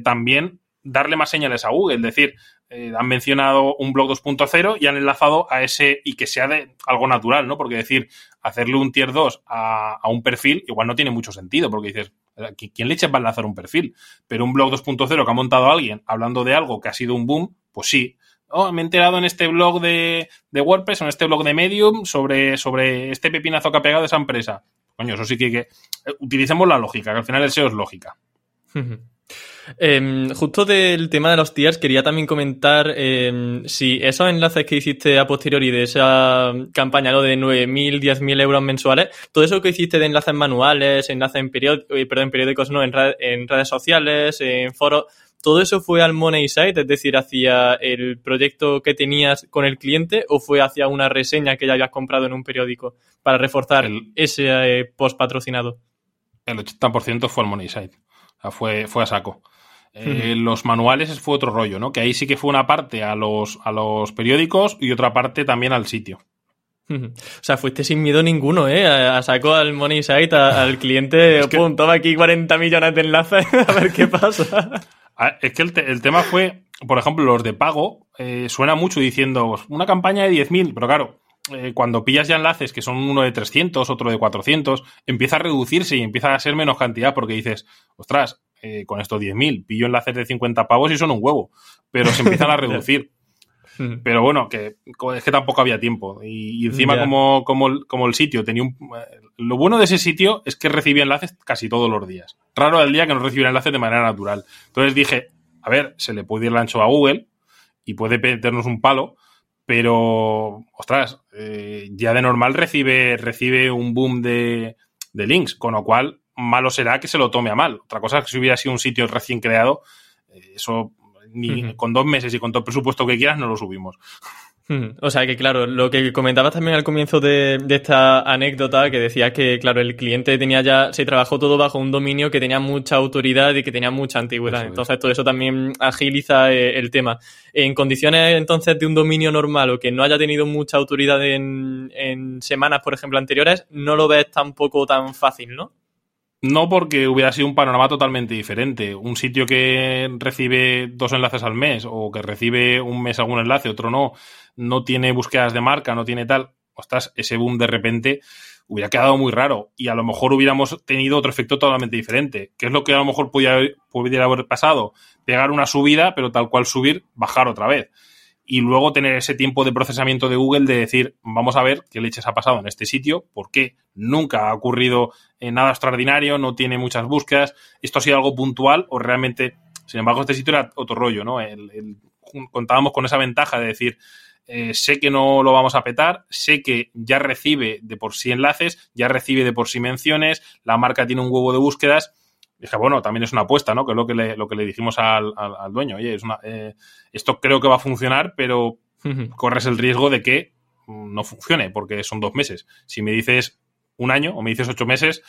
también darle más señales a Google. Es decir, eh, han mencionado un blog 2.0 y han enlazado a ese y que sea de algo natural, ¿no? Porque decir, hacerle un tier 2 a, un perfil igual no tiene mucho sentido, porque dices, ¿quién le va a enlazar un perfil? Pero un blog 2.0 que ha montado alguien hablando de algo que ha sido un boom, pues sí. Oh, me he enterado en este blog de, WordPress o en este blog de Medium sobre, sobre este pepinazo que ha pegado esa empresa. Coño, eso sí que, que eh, utilicemos la lógica, que al final el SEO es lógica. Em, justo del tema de los tiers, quería también comentar em, si esos enlaces que hiciste a posteriori de esa campaña, lo de 9.000, 10.000 euros mensuales, todo eso que hiciste de enlaces manuales, enlaces en, eh, perdón, periódicos, no, en, redes sociales, en foros, ¿todo eso fue al money site, es decir, hacia el proyecto que tenías con el cliente o fue hacia una reseña que ya habías comprado en un periódico para reforzar ese eh, post patrocinado? El 80% fue al money site fue, fue a saco. Eh, los manuales fue otro rollo, ¿no? Que ahí sí que fue una parte a los, a los periódicos y otra parte también al sitio. O sea, fuiste sin miedo ninguno, ¿eh? A, saco al Money Site, al cliente, es pum, toma aquí 40 millones de enlaces, a ver qué pasa. Ah, es que el, tema fue, por ejemplo, los de pago, eh, suena mucho diciendo una campaña de 10.000, pero claro, eh, cuando pillas ya enlaces que son uno de 300, otro de 400, empieza a reducirse y empieza a ser menos cantidad porque dices, ostras, eh, con estos 10.000 pillo enlaces de 50 pavos y son un huevo, pero se empiezan a reducir. Pero bueno, que es que tampoco había tiempo. Y, encima, como, como, el sitio tenía un. Eh, lo bueno de ese sitio es que recibía enlaces casi todos los días. Raro el día que no recibiera enlaces de manera natural. Entonces dije, a ver, se le puede ir el ancho a Google y puede meternos un palo, pero, ostras, eh, ya de normal recibe, recibe un boom de, de links, con lo cual malo será que se lo tome a mal. Otra cosa es que si hubiera sido un sitio recién creado, eh, eso ni con dos meses y con todo el presupuesto que quieras no lo subimos. O sea que, claro, lo que comentabas también al comienzo de, esta anécdota, que decías que, claro, el cliente tenía ya, se trabajó todo bajo un dominio que tenía mucha autoridad y que tenía mucha antigüedad. entonces, todo eso también agiliza eh, el tema. En condiciones, entonces, de un dominio normal o que no haya tenido mucha autoridad en, en semanas, por ejemplo, anteriores, no lo ves tampoco tan fácil, ¿no? No porque hubiera sido un panorama totalmente diferente. Un sitio que recibe dos enlaces al mes o que recibe un mes algún enlace, otro no, no tiene búsquedas de marca, no tiene tal. Ostras, ese boom de repente hubiera quedado muy raro y a lo mejor hubiéramos tenido otro efecto totalmente diferente. ¿Qué es lo que a lo mejor pudiera haber pasado? Pegar una subida, pero tal cual subir, bajar otra vez y luego tener ese tiempo de procesamiento de Google de decir, vamos a ver qué leches ha pasado en este sitio, por qué nunca ha ocurrido eh, nada extraordinario, no tiene muchas búsquedas, esto ha sido algo puntual o realmente, sin embargo, este sitio era otro rollo, ¿no? contábamos con esa ventaja de decir, eh, sé que no lo vamos a petar, sé que ya recibe de por sí enlaces, ya recibe de por sí menciones, la marca tiene un huevo de búsquedas dije, bueno, también es una apuesta, ¿no? Que es lo que le, lo que le dijimos al, dueño. Oye, es una, eh, esto creo que va a funcionar, pero corres el riesgo de que no funcione, porque son dos meses. Si me dices un año o me dices ocho meses,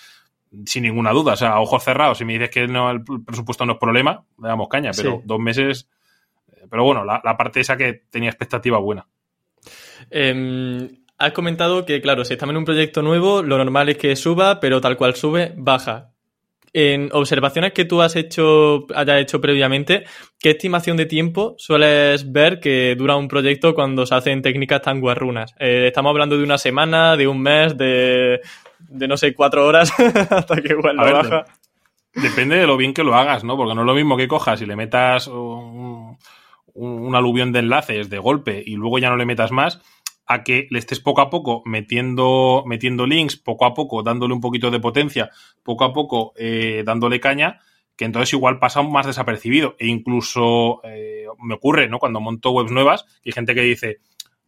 sin ninguna duda, o sea, a ojos cerrados, si me dices que no, el presupuesto no es problema, le damos caña, pero dos meses. Eh, pero bueno, la, parte esa que tenía expectativa buena. Em, has comentado que, claro, si estamos en un proyecto nuevo, lo normal es que suba, pero tal cual sube, baja. En observaciones que tú has hecho, hayas hecho previamente, ¿qué estimación de tiempo sueles ver que dura un proyecto cuando se hacen técnicas tan guarrunas? Eh, estamos hablando de una semana, de un mes, de, de no sé, cuatro horas hasta que igual lo baja. Depende de lo bien que lo hagas, ¿no? Porque no es lo mismo que cojas y le metas un, un aluvión de enlaces de golpe y luego ya no le metas más a que le estés poco a poco metiendo, metiendo links, poco a poco dándole un poquito de potencia, poco a poco eh, dándole caña, que entonces igual pasa más desapercibido. E incluso eh, me ocurre, ¿no? Cuando monto webs nuevas, hay gente que dice,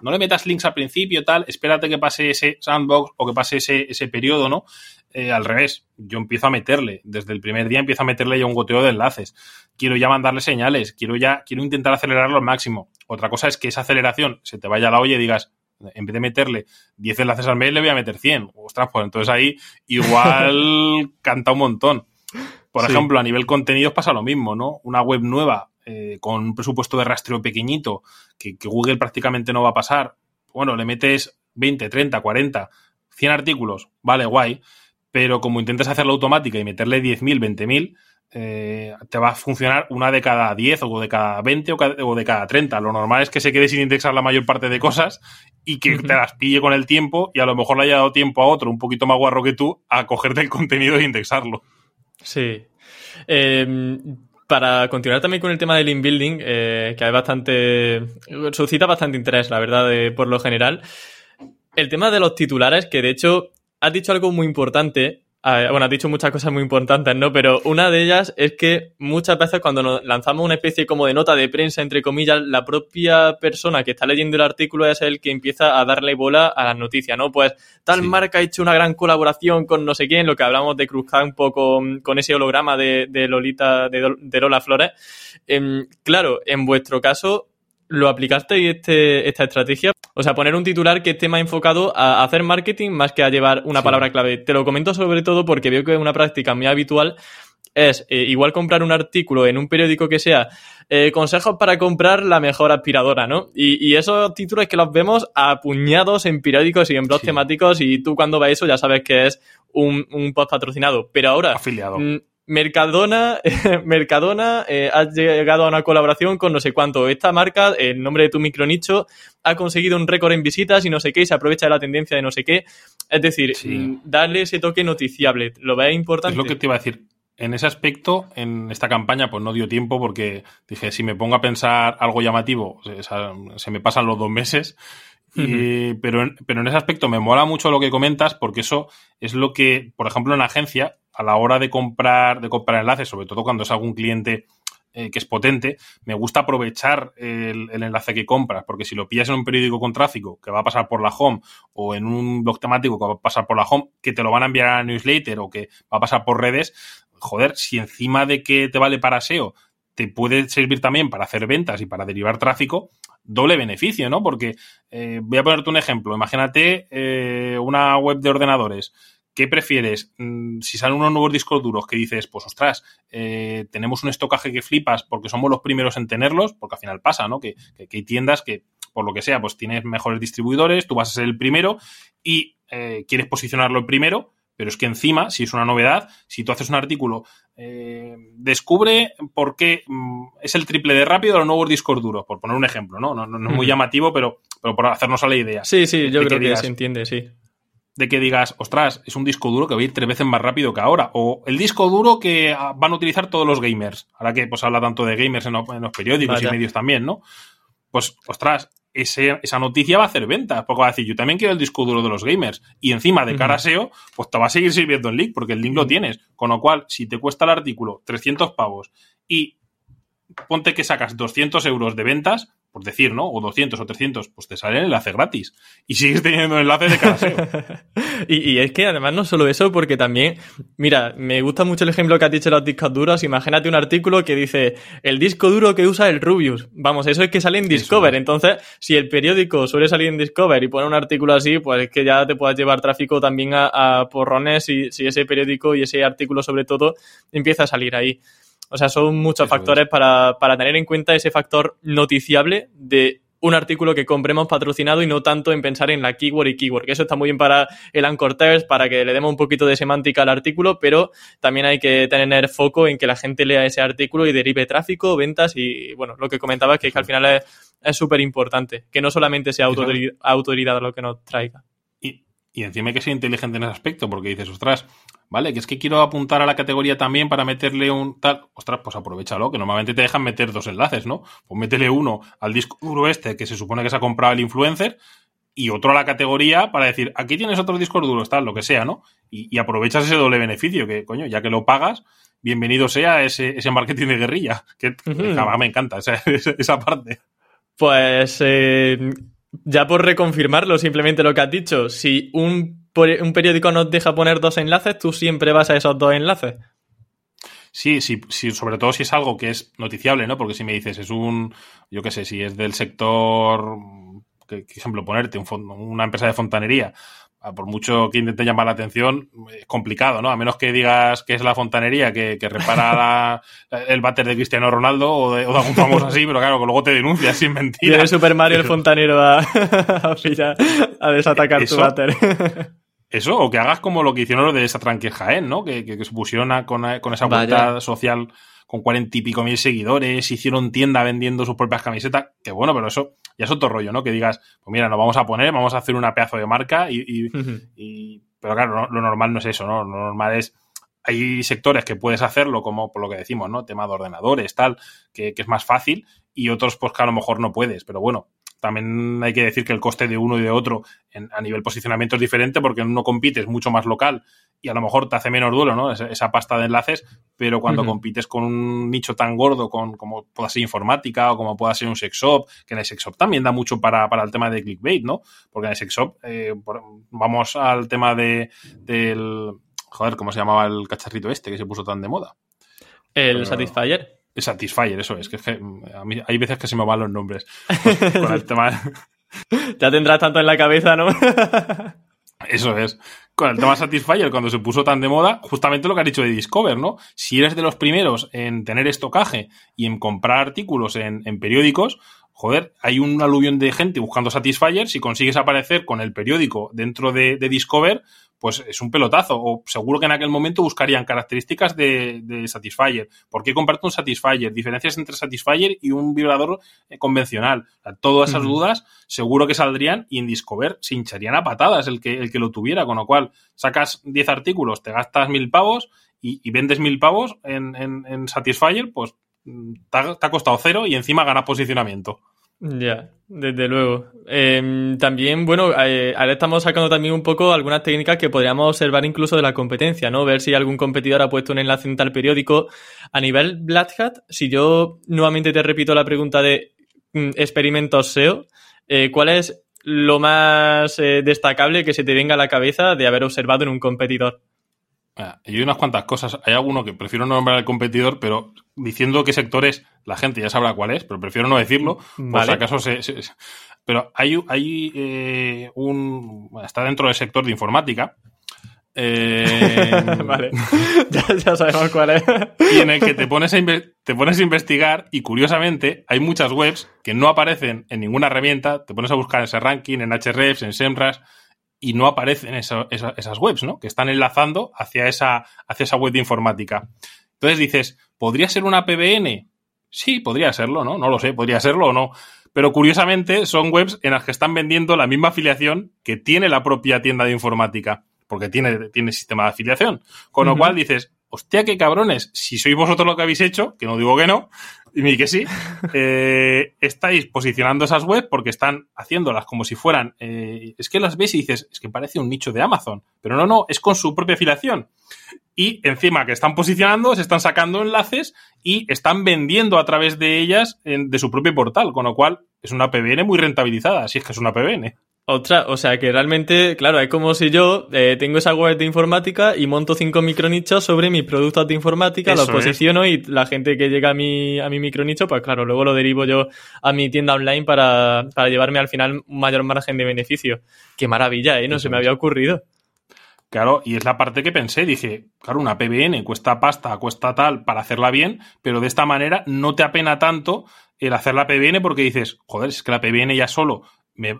no le metas links al principio, tal, espérate que pase ese sandbox o que pase ese, ese periodo, ¿no? Eh, al revés, yo empiezo a meterle, desde el primer día empiezo a meterle ya un goteo de enlaces. Quiero ya mandarle señales, quiero ya, quiero intentar acelerarlo al máximo. Otra cosa es que esa aceleración se te vaya a la olla y digas, en vez de meterle 10 enlaces al mes, le voy a meter 100. Ostras, pues entonces ahí igual canta un montón. Por ejemplo, a nivel contenidos pasa lo mismo, ¿no? Una web nueva eh, con un presupuesto de rastreo pequeñito que, Google prácticamente no va a pasar. Bueno, le metes 20, 30, 40, 100 artículos, vale, guay. Pero como intentes hacerlo automática y meterle 10.000, 20.000, eh, te va a funcionar una de cada 10 o de cada 20 o, de cada 30. Lo normal es que se quede sin indexar la mayor parte de cosas y que te las pille con el tiempo y a lo mejor le haya dado tiempo a otro un poquito más guarro que tú a cogerte el contenido e indexarlo. Sí. Em, para continuar también con el tema del inbuilding, eh, que hay bastante. suscita bastante interés, la verdad, por lo general. El tema de los titulares, que de hecho has dicho algo muy importante, bueno, has dicho muchas cosas muy importantes, ¿no? Pero una de ellas es que muchas veces cuando nos lanzamos una especie como de nota de prensa, entre comillas, la propia persona que está leyendo el artículo es el que empieza a darle bola a las noticias, ¿no? Pues tal marca ha hecho una gran colaboración con no sé quién, lo que hablamos de Cruzcampo con, con ese holograma de, Lolita, de, Lola Flores. Em, claro, en vuestro caso, lo aplicaste este, esta estrategia? O sea, poner un titular que esté más enfocado a hacer marketing más que a llevar una palabra clave. Te lo comento sobre todo porque veo que es una práctica muy habitual es eh, igual comprar un artículo en un periódico que sea eh, consejos para comprar la mejor aspiradora, ¿no? Y, esos títulos que los vemos apuñados en periódicos y en blogs temáticos y tú cuando ves eso ya sabes que es un, un post patrocinado. Pero ahora... Afiliado. Mercadona, Mercadona eh, ha llegado a una colaboración con no sé cuánto. Esta marca, en nombre de tu micronicho, ha conseguido un récord en visitas y no sé qué, y se aprovecha de la tendencia de no sé qué. Es decir, mm, darle ese toque noticiable. ¿Lo ves importante? Es lo que te iba a decir. En ese aspecto, en esta campaña, pues no dio tiempo porque dije, si me pongo a pensar algo llamativo, se me pasan los dos meses. pero, pero en ese aspecto me mola mucho lo que comentas porque eso es lo que, por ejemplo, en la agencia, a la hora de comprar, de comprar enlaces, sobre todo cuando es algún cliente eh, que es potente, me gusta aprovechar el, enlace que compras, porque si lo pillas en un periódico con tráfico que va a pasar por la home o en un blog temático que va a pasar por la home, que te lo van a enviar a newsletter o que va a pasar por redes, joder, si encima de que te vale para SEO, te puede servir también para hacer ventas y para derivar tráfico, doble beneficio, ¿no? Porque eh, voy a ponerte un ejemplo. Imagínate eh, una web de ordenadores ¿Qué prefieres? Mm, si salen unos nuevos discos duros que dices, pues ostras, eh, tenemos un estocaje que flipas porque somos los primeros en tenerlos, porque al final pasa, ¿no? Que, hay tiendas que, por lo que sea, pues tienes mejores distribuidores, tú vas a ser el primero y eh, quieres posicionarlo el primero, pero es que encima, si es una novedad, si tú haces un artículo, eh, descubre por qué mm, es el triple de rápido los nuevos discos duros, por poner un ejemplo, ¿no? No, es muy llamativo, pero, pero por hacernos a la idea. Sí, sí, yo creo que se entiende, sí de que digas, ostras, es un disco duro que va a ir tres veces más rápido que ahora. O el disco duro que ah, van a utilizar todos los gamers. Ahora que pues habla tanto de gamers en los, periódicos y medios también, ¿no? Pues, ostras, esa noticia va a hacer ventas. Porque va a decir, yo también quiero el disco duro de los gamers. Y encima de cara a SEO, pues te va a seguir sirviendo el link, porque el link lo tienes. Con lo cual, si te cuesta el artículo 300 pavos y ponte que sacas 200 euros de ventas, por decir, ¿no? O 200 o 300, pues te sale el enlace gratis. Y sigues teniendo enlace de cada y, y, es que además no solo eso, porque también, mira, me gusta mucho el ejemplo que has dicho de los discos duros. Imagínate un artículo que dice el disco duro que usa el Rubius. Vamos, eso es que sale en Discover. Entonces, si el periódico suele salir en Discover y pone un artículo así, pues es que ya te puedes llevar tráfico también a, porrones si, si ese periódico y ese artículo sobre todo empieza a salir ahí. O sea, son muchos factores para, para tener en cuenta ese factor noticiable de un artículo que compremos patrocinado y no tanto en pensar en la keyword y keyword, que eso está muy bien para el anchor text, para que le demos un poquito de semántica al artículo, pero también hay que tener foco en que la gente lea ese artículo y derive tráfico, ventas y, bueno, lo que comentaba es que, al final es súper importante, que no solamente sea autoridad lo que nos traiga. Y, encima hay que ser inteligente en ese aspecto, porque dices, ostras, ¿vale? Que es que quiero apuntar a la categoría también para meterle un tal. Ostras, pues aprovechalo, que normalmente te dejan meter dos enlaces, ¿no? Pues métele uno al disco duro este que se supone que se ha comprado el influencer y otro a la categoría para decir, aquí tienes otro disco duro, tal, lo que sea, ¿no? Y, aprovechas ese doble beneficio, que coño, ya que lo pagas, bienvenido sea ese, ese marketing de guerrilla, que me encanta esa, esa parte. Pues eh, ya por reconfirmarlo simplemente lo que has dicho, si un un periódico nos deja poner dos enlaces, tú siempre vas a esos dos enlaces. Sí, sí, sí, sobre todo si es algo que es noticiable, ¿no? Porque si me dices, es un, yo qué sé, si es del sector, que, ejemplo, ponerte una empresa de fontanería, por mucho que intente llamar la atención, es complicado, ¿no? A menos que digas que es la fontanería que, repara el váter de Cristiano Ronaldo o de, algún famoso así, pero claro, que luego te denuncias sin mentir. Viene Super Mario el fontanero a, a, desatacar tu váter. Eso, o que hagas como lo que hicieron los de esa tranque Jaén, ¿no? Que, que, se pusieron con, con, esa vuelta social con cuarenta y pico mil seguidores, hicieron tienda vendiendo sus propias camisetas, que bueno, pero eso ya es otro rollo, ¿no? Que digas, pues mira, nos vamos a poner, vamos a hacer una pedazo de marca y... y, pero claro, lo normal no es eso, ¿no? Lo normal es hay sectores que puedes hacerlo, como por lo que decimos, ¿no? Tema de ordenadores, tal, que, que, es más fácil, y otros, pues que a lo mejor no puedes. Pero bueno, también hay que decir que el coste de uno y de otro a nivel posicionamiento es diferente porque en uno compites mucho más local y a lo mejor te hace menos duelo, ¿no? Esa, pasta de enlaces, pero cuando compites con un nicho tan gordo con, como pueda ser informática o como pueda ser un sex shop, que en el sex shop también da mucho para, el tema de clickbait, ¿no? Porque en el sex shop, eh, vamos al tema de, del... Joder, ¿cómo se llamaba el cacharrito este que se puso tan de moda? El Satisfyer. Satisfyer, eso es, que, es que a mí hay veces que se me van los nombres. Pues, con el tema... ya tendrás tanto en la cabeza, ¿no? Eso es. Con el tema Satisfyer, cuando se puso tan de moda, justamente lo que has dicho de Discover, ¿no? Si eres de los primeros en tener estocaje y en comprar artículos en, en periódicos, joder, hay un aluvión de gente buscando Satisfyer. Si consigues aparecer con el periódico dentro de, de Discover, pues es un pelotazo. O seguro que en aquel momento buscarían características de, de Satisfyer. ¿Por qué comprarte un Satisfyer? Diferencias entre Satisfyer y un vibrador eh, convencional. O sea, todas esas dudas seguro que saldrían y en Discover se hincharían a patadas el que, el que lo tuviera. Con lo cual, sacas 10 artículos, te gastas mil pavos y, y vendes mil pavos en, en, en Satisfyer, pues te ha, te ha, costado cero y encima ganas posicionamiento. Ya, desde luego. Eh, también, bueno, eh, ahora estamos sacando también un poco algunas técnicas que podríamos observar incluso de la competencia, ¿no? Ver si algún competidor ha puesto un enlace en tal periódico. A nivel Black Hat, si yo nuevamente te repito la pregunta de mm, experimentos SEO, eh, ¿cuál es lo más eh, destacable que se te venga a la cabeza de haber observado en un competidor? Y hay unas cuantas cosas. Hay alguno que prefiero no nombrar al competidor, pero diciendo qué sector es, la gente ya sabrá cuál es, pero prefiero no decirlo. Vale. Por si acaso se, se, Pero hay, hay eh, un. Está dentro del sector de informática. Eh, vale. ya, ya, sabemos cuál es. y en el que te pones, a te pones a investigar y curiosamente hay muchas webs que no aparecen en ninguna herramienta. Te pones a buscar en ese ranking, en Hrefs, en SEMrush y no aparecen esa, esa, esas webs, ¿no? Que están enlazando hacia esa, hacia esa web de informática. Entonces dices, ¿podría ser una PBN? Sí, podría serlo, ¿no? No lo sé, podría serlo o no. Pero curiosamente son webs en las que están vendiendo la misma afiliación que tiene la propia tienda de informática, porque tiene, tiene sistema de afiliación. Con uh -huh. lo cual dices, hostia, qué cabrones, si sois vosotros lo que habéis hecho, que no digo que no, y que sí, eh, estáis posicionando esas webs porque están haciéndolas como si fueran, eh, es que las ves y dices, es que parece un nicho de Amazon, pero no, no, es con su propia afiliación. Y encima que están posicionando, se están sacando enlaces y están vendiendo a través de ellas en, de su propio portal, con lo cual es una PBN muy rentabilizada, si es que es una PBN. Otra, o sea que realmente, claro, es como si yo eh, tengo esa web de informática y monto cinco micronichos sobre mis productos de informática, Eso los posiciono es. y la gente que llega a mi, a mi micronicho, pues claro, luego lo derivo yo a mi tienda online para, para llevarme al final un mayor margen de beneficio. Qué maravilla, ¿eh? No Eso se me había ocurrido. Claro, y es la parte que pensé, dije, claro, una PBN cuesta pasta, cuesta tal para hacerla bien, pero de esta manera no te apena tanto el hacer la PBN porque dices, joder, es que la PBN ya solo me,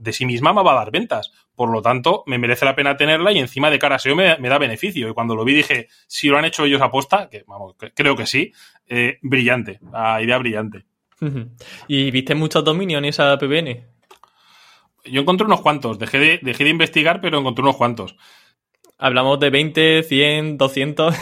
de sí misma me va a dar ventas. Por lo tanto, me merece la pena tenerla y encima de cara a SEO me, me da beneficio. Y cuando lo vi dije, si lo han hecho ellos aposta, que vamos, que, creo que sí, eh, brillante, la idea brillante. ¿Y viste muchos dominios en esa PBN? Yo encontré unos cuantos, dejé de, dejé de investigar, pero encontré unos cuantos. Hablamos de 20, 100, 200.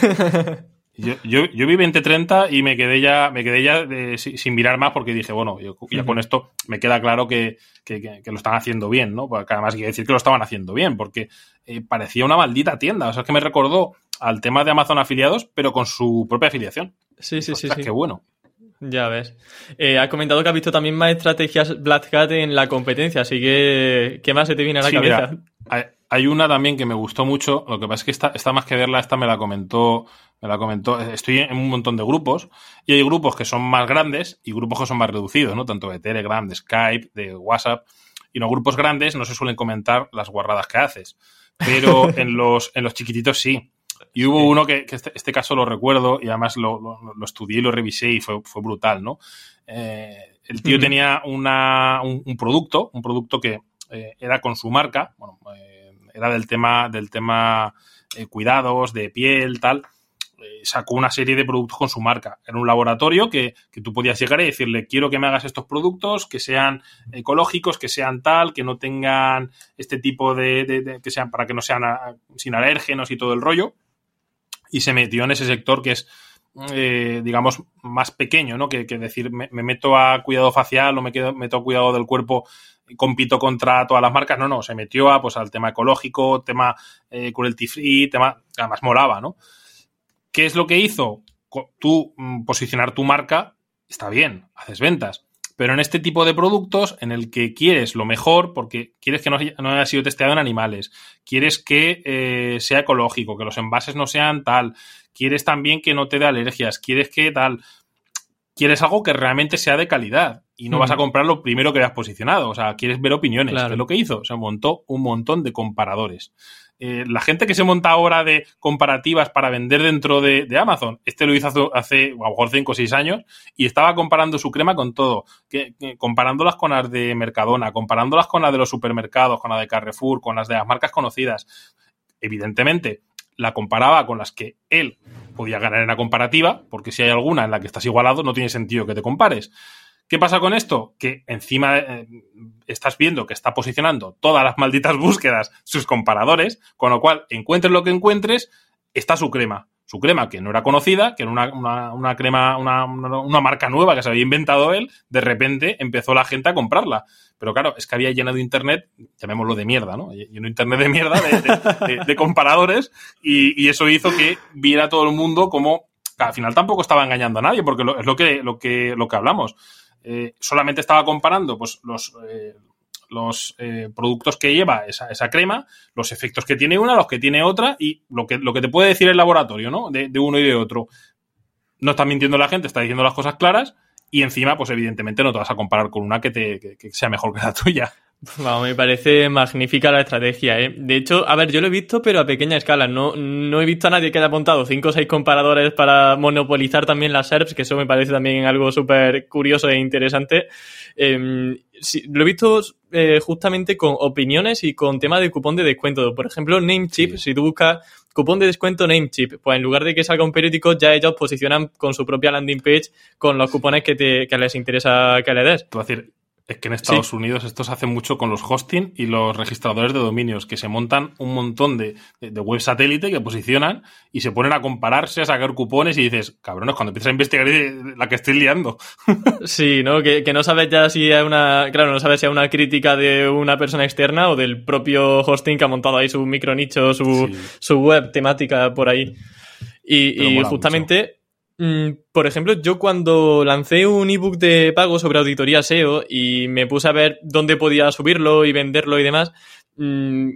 Yo, yo, yo, vi 20-30 y me quedé ya, me quedé ya de, sin mirar más porque dije, bueno, yo, ya con esto me queda claro que, que, que, lo están haciendo bien, ¿no? Porque además quiere decir que lo estaban haciendo bien, porque eh, parecía una maldita tienda. O sea, es que me recordó al tema de Amazon afiliados, pero con su propia afiliación. Sí, sí, sí, sí. Qué bueno. Ya ves. Eh, has comentado que has visto también más estrategias Black Hat en la competencia, así que ¿qué más se te viene a la sí, cabeza? Mira, hay, hay, una también que me gustó mucho, lo que pasa es que esta, esta más que verla, esta me la comentó, me la comentó, estoy en un montón de grupos, y hay grupos que son más grandes y grupos que son más reducidos, ¿no? Tanto de Telegram, de Skype, de WhatsApp, y los grupos grandes no se suelen comentar las guarradas que haces, pero en los, en los chiquititos sí. Y hubo uno que, que este, este, caso lo recuerdo y además lo, lo, lo, estudié y lo revisé y fue, fue brutal, ¿no? Eh, el tío uh -huh. tenía una, un, un, producto, un producto que eh, era con su marca, bueno, eh, era del tema, del tema cuidados, de piel, tal. Eh, sacó una serie de productos con su marca. Era un laboratorio que, que tú podías llegar y decirle, quiero que me hagas estos productos, que sean ecológicos, que sean tal, que no tengan este tipo de, de, que sean, para que no sean sin alérgenos y todo el rollo y se metió en ese sector que es, eh, digamos, más pequeño, ¿no? Que, que decir, me, me, meto a cuidado facial o me quedo, meto a cuidado del cuerpo y compito contra todas las marcas. No, no, se metió a, pues, al tema ecológico, tema eh, cruelty free, tema, además molaba, ¿no? ¿Qué es lo que hizo? Tú mm, posicionar tu marca está bien, haces ventas. Pero en este tipo de productos, en el que quieres lo mejor, porque quieres que no haya, no haya sido testeado en animales, quieres que eh, sea ecológico, que los envases no sean tal, quieres también que no te dé alergias, quieres que tal. quieres algo que realmente sea de calidad y no vas a comprar lo primero que hayas posicionado. O sea, quieres ver opiniones. ¿Qué es lo que hizo? Se montó un montón de comparadores. Eh, la gente que se monta ahora de comparativas para vender dentro de, Amazon, este lo hizo hace, a lo mejor 5 o 6 años y estaba comparando su crema con todo, comparándolas con las de Mercadona, comparándolas con las de los supermercados, con las de Carrefour, con las de las marcas conocidas. Evidentemente, la comparaba con las que él podía ganar en la comparativa, porque si hay alguna en la que estás igualado, no tiene sentido que te compares. ¿Qué pasa con esto? Que encima eh, estás viendo que está posicionando todas las malditas búsquedas sus comparadores, con lo cual, encuentres lo que encuentres, está su crema. Su crema, que no era conocida, que era una, crema, una, marca nueva que se había inventado él, de repente empezó la gente a comprarla. Pero claro, es que había llenado internet, llamémoslo de mierda, ¿no? Llenó internet de mierda de, comparadores y, y, eso hizo que viera todo el mundo como al final tampoco estaba engañando a nadie, porque es lo que, lo que, lo que hablamos. Eh, solamente estaba comparando pues, los, eh, los eh, productos que lleva esa, esa, crema, los efectos que tiene una, los que tiene otra y lo que, lo que te puede decir el laboratorio, ¿no? De, de uno y de otro. No está mintiendo la gente, está diciendo las cosas claras y encima, pues evidentemente no te vas a comparar con una que, te, que sea mejor que la tuya. Vamos, me parece magnífica la estrategia, ¿eh? De hecho, a ver, yo lo he visto, pero a pequeña escala. No, no he visto a nadie que haya apuntado cinco o seis comparadores para monopolizar también las SERPs, que eso me parece también algo súper curioso e interesante. Em, lo he visto eh, justamente con opiniones y con tema de cupón de descuento. Por ejemplo, Namecheap, si tú buscas cupón de descuento Namecheap, pues en lugar de que salga un periódico, ya ellos posicionan con su propia landing page con los cupones que, te, que les interesa que le des. Tú decir, es que en Estados Unidos esto se hace mucho con los hosting y los registradores de dominios, que se montan un montón de, web satélite que posicionan y se ponen a compararse, a sacar cupones y dices, cabrones, cuando empiezas a investigar la que estoy liando. Sí, ¿no? Que, no sabes ya si es una, claro, no sabes si es una crítica de una persona externa o del propio hosting que ha montado ahí su micronicho, su, su web temática por ahí. Y, justamente... por ejemplo, yo cuando lancé un ebook de pago sobre auditoría SEO y me puse a ver dónde podía subirlo y venderlo y demás, mm,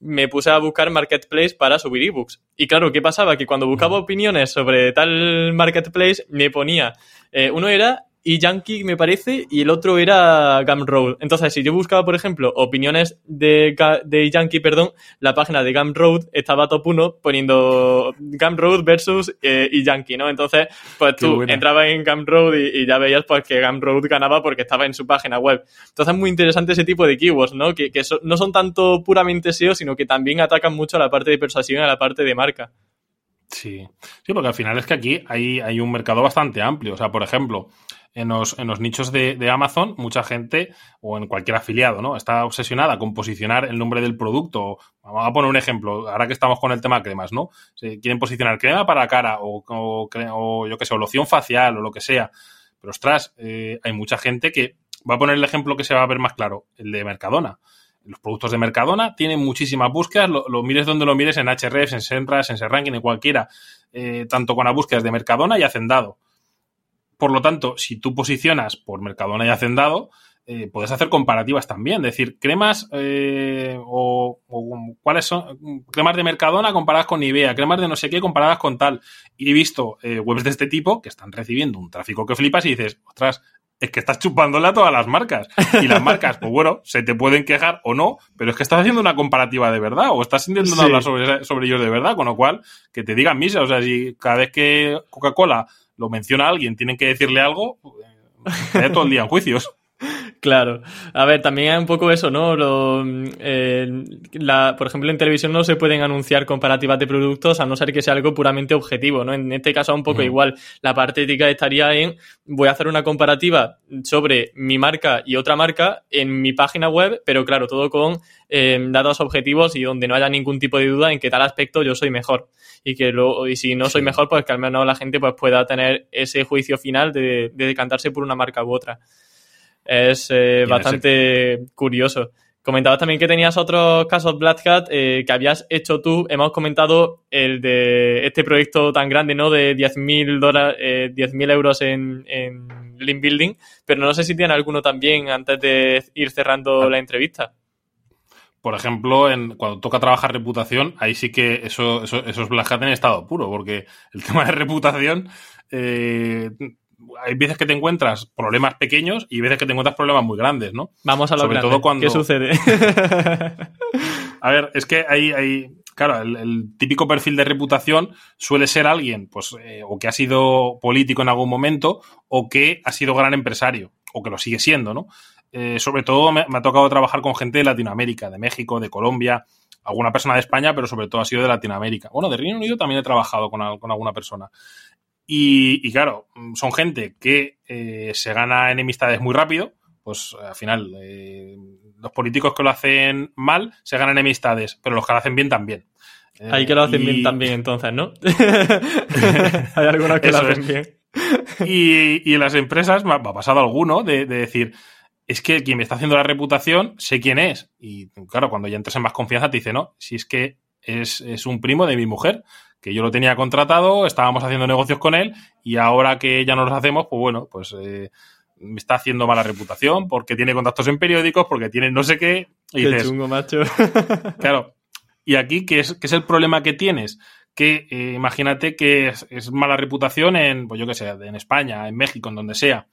me puse a buscar marketplace para subir ebooks. Y claro, ¿qué pasaba? Que cuando buscaba opiniones sobre tal marketplace, me ponía, eh, uno era y Yankee, me parece, y el otro era Gumroad. Entonces, si yo buscaba, por ejemplo, opiniones de, de Yankee, perdón, la página de Gumroad estaba top 1 poniendo Gumroad versus eh, y Yankee, ¿no? Entonces, pues tú entrabas en Gumroad y, y, ya veías pues que Gumroad ganaba porque estaba en su página web. Entonces, es muy interesante ese tipo de keywords, ¿no? Que, que no son tanto puramente SEO, sino que también atacan mucho a la parte de persuasión y a la parte de marca. Sí, sí, porque al final es que aquí hay, hay un mercado bastante amplio. O sea, por ejemplo, en los, en los nichos de, Amazon, mucha gente, o en cualquier afiliado, ¿no? Está obsesionada con posicionar el nombre del producto. Vamos a poner un ejemplo, ahora que estamos con el tema cremas, ¿no? Se quieren posicionar crema para cara o, o, yo qué sé, o loción facial o lo que sea. Pero ostras, eh, hay mucha gente que. Va a poner el ejemplo que se va a ver más claro, el de Mercadona. Los productos de Mercadona tienen muchísimas búsquedas, lo, mires donde lo mires, en HREFs, en Senras, en Serranking, en cualquiera, eh, tanto con las búsquedas de Mercadona y Hacendado. Por lo tanto, si tú posicionas por Mercadona y Hacendado, eh, puedes hacer comparativas también. Es decir, cremas eh, o, cuáles son cremas de Mercadona comparadas con Nivea, cremas de no sé qué comparadas con tal. Y he visto eh, webs de este tipo que están recibiendo un tráfico que flipas y dices, ostras, es que estás chupándole a todas las marcas. Y las marcas, pues bueno, se te pueden quejar o no, pero es que estás haciendo una comparativa de verdad o estás intentando hablar sobre, sobre ellos de verdad, con lo cual, que te digan misa. O sea, si cada vez que Coca-Cola lo menciona alguien, tienen que decirle algo, eh, todo el día en juicios. Claro. A ver, también hay un poco eso, ¿no? Lo, eh, la, por ejemplo, en televisión no se pueden anunciar comparativas de productos a no ser que sea algo puramente objetivo, ¿no? En este caso, un poco igual. La parte ética estaría en voy a hacer una comparativa sobre mi marca y otra marca en mi página web, pero claro, todo con eh, datos objetivos y donde no haya ningún tipo de duda en que tal aspecto yo soy mejor. Y que lo, y si no soy mejor, pues que al menos la gente pues pueda tener ese juicio final de, de decantarse por una marca u otra. Es eh, bastante curioso. Comentabas también que tenías otros casos Black Hat eh, que habías hecho tú. Hemos comentado el de este proyecto tan grande, ¿no? De 10.000 dólares, eh, 10.000 euros en, en Link Building, pero no sé si tiene alguno también antes de ir cerrando ah. la entrevista. Por ejemplo, en, cuando toca trabajar reputación, ahí sí que eso, eso, esos Black Hat en estado puro, porque el tema de reputación, eh, hay veces que te encuentras problemas pequeños y veces que te encuentras problemas muy grandes, ¿no? Vamos a lo Sobre grande. todo cuando- ¿Qué sucede? A ver, es que hay, hay claro, el, el típico perfil de reputación suele ser alguien, pues, eh, o que ha sido político en algún momento, o que ha sido gran empresario, o que lo sigue siendo, ¿no? Eh, sobre todo me, me ha tocado trabajar con gente de Latinoamérica, de México, de Colombia, alguna persona de España, pero sobre todo ha sido de Latinoamérica. Bueno, de Reino Unido también he trabajado con alguna persona. Y, y claro, mm, son gente que eh, se gana enemistades muy rápido, pues al final eh, los políticos que lo hacen mal se ganan enemistades, pero los que lo hacen bien también. Eh, Ahí que lo hacen y- bien también, entonces, ¿no? Hay algunos que lo hacen es. bien. Y, y en las empresas me ha pasado alguno de, de decir, es que quien me está haciendo la reputación, sé quién es. Y claro, cuando ya entras en más confianza te dice, no, si es que es, es un primo de mi mujer, que yo lo tenía contratado, estábamos haciendo negocios con él y ahora que ya no los hacemos, pues bueno, pues eh, me está haciendo mala reputación porque tiene contactos en periódicos, porque tiene no sé qué. Y Qué dices, chungo, macho. Claro. Y aquí, ¿qué es, qué es el problema que tienes? Que eh, imagínate que es, es mala reputación en, pues yo qué sé, en España, en México, en donde sea.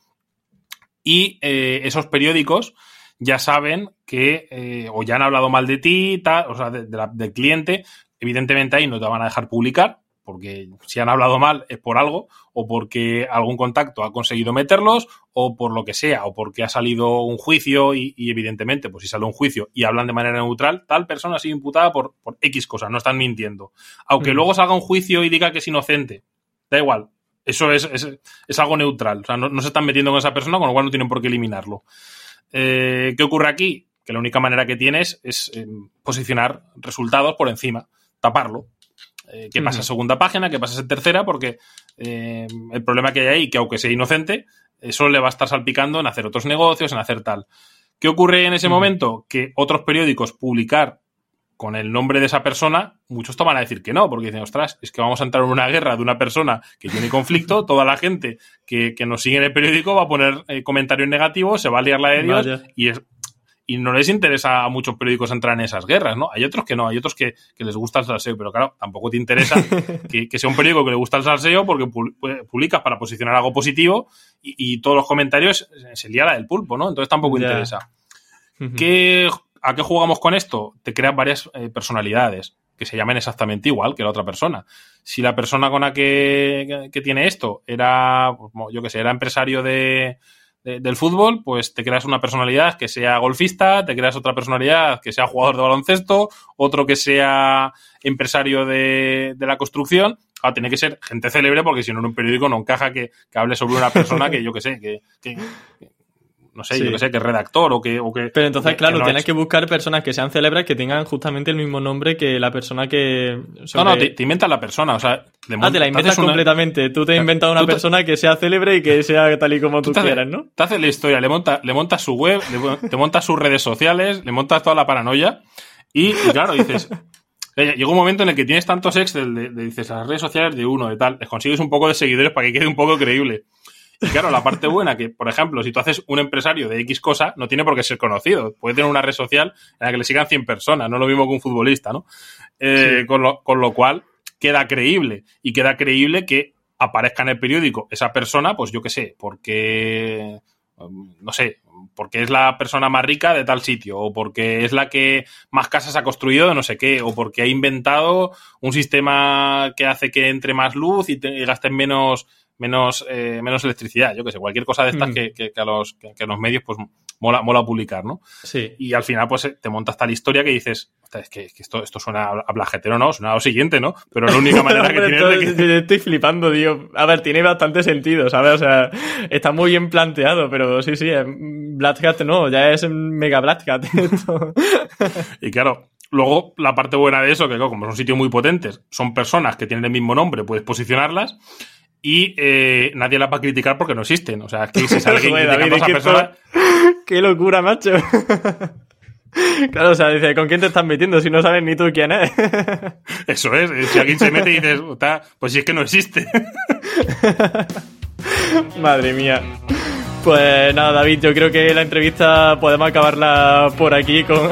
Y eh, esos periódicos ya saben que, eh, o ya han hablado mal de ti, tal, o sea, de- de la- del cliente. Evidentemente ahí no te van a dejar publicar, porque si han hablado mal es por algo, o porque algún contacto ha conseguido meterlos, o por lo que sea, o porque ha salido un juicio y, y evidentemente, pues si sale un juicio y hablan de manera neutral, tal persona ha sido imputada por, por X cosas, no están mintiendo. Aunque Ujú. luego salga un juicio y diga que es inocente, da igual. Eso es, es, es algo neutral. O sea, no, no se están metiendo con esa persona, con lo cual no tienen por qué eliminarlo. Eh, ¿Qué ocurre aquí? Que la única manera que tienes es eh, posicionar resultados por encima, taparlo. Eh, ¿Qué pasa en segunda página? ¿Qué pasa en tercera? Porque el problema que hay ahí, que aunque sea inocente, eso le va a estar salpicando en hacer otros negocios, en hacer tal. ¿Qué ocurre en ese momento? Que otros periódicos publicar con el nombre de esa persona, muchos toman a decir que no, porque dicen, ostras, es que vamos a entrar en una guerra de una persona que tiene conflicto, toda la gente que, que nos sigue en el periódico va a poner eh, comentarios negativos, se va a liar la de Dios Vaya. y es y no les interesa a muchos periódicos entrar en esas guerras, ¿no? Hay otros que no, hay otros que, que les gusta el salseo, pero claro, tampoco te interesa que, que sea un periódico que le gusta el salseo porque pu- pu- publicas para posicionar algo positivo y, y todos los comentarios se- se lía la del pulpo, ¿no? Entonces tampoco interesa. ¿Qué, ¿A qué jugamos con esto? Te creas varias eh, personalidades que se llamen exactamente igual que la otra persona. Si la persona con la que, que- tiene esto era, pues, yo que sé, era empresario de, de- del fútbol, pues te creas una personalidad que sea golfista, te creas otra personalidad que sea jugador de baloncesto, otro que sea empresario de, de la construcción. Ah, tiene que ser gente célebre porque si no en un periódico no encaja que, que hable sobre una persona que yo que sé, que- que- no sé, Sí. yo que sé, que redactor o que... O que Pero entonces, que- claro, que no ha tienes que buscar personas que sean célebres que tengan justamente el mismo nombre que la persona que. No, sobre- no, te, te inventas la persona, o sea... de Ah, te la te inventas una- completamente. Tú te has inventado una persona que sea célebre y que sea tal y como tú Tú quieras, ¿no? Te haces la historia, le, monta, le montas su web, le, te montas sus redes sociales, le montas toda la paranoia y, y claro, dices... Llega un momento en el que tienes tantos Excel de, de- dices las redes sociales de uno, de tal, les consigues un poco de seguidores para que quede un poco creíble. Y claro, la parte buena que, por ejemplo, si tú haces un empresario de X cosa, no tiene por qué ser conocido. Puede tener una red social en la que le sigan 100 personas, no lo mismo que un futbolista, ¿no? Eh, con, lo, con lo cual, queda creíble. Y queda creíble que aparezca en el periódico esa persona, pues yo qué sé, porque, um, no sé, porque es la persona más rica de tal sitio, o porque es la que más casas ha construido de no sé qué, o porque ha inventado un sistema que hace que entre más luz y, te, y gasten menos menos, eh, menos electricidad, yo que sé, cualquier cosa de estas Mm. que, que- que a los, que, que a los medios pues mola, mola publicar, ¿no? Sí. Y al final pues te montas tal historia que dices, "Ostras, es que, es que esto, esto suena a blajetero, ¿no? Suena a lo siguiente, ¿no? Pero la única manera que tienes de estoy, que... estoy flipando, tío. A ver, tiene bastante sentido, ¿sabes? O sea, está muy bien planteado, pero sí, sí, Black Hat no, ya es mega Black Hat. Y claro, luego la parte buena de eso, que como son sitios muy potentes, son personas que tienen el mismo nombre, puedes posicionarlas y eh, nadie las va a criticar porque no existen. O sea, es que si sale alguien Joder, a esa persona... ¡Qué locura, macho! Claro, o sea, dice, ¿con quién te estás metiendo si no sabes ni tú quién es? Eso es, eh, si alguien se mete y dices, "Ota, pues si es que no existe. Madre mía. Pues nada, David, yo creo que la entrevista podemos acabarla por aquí con...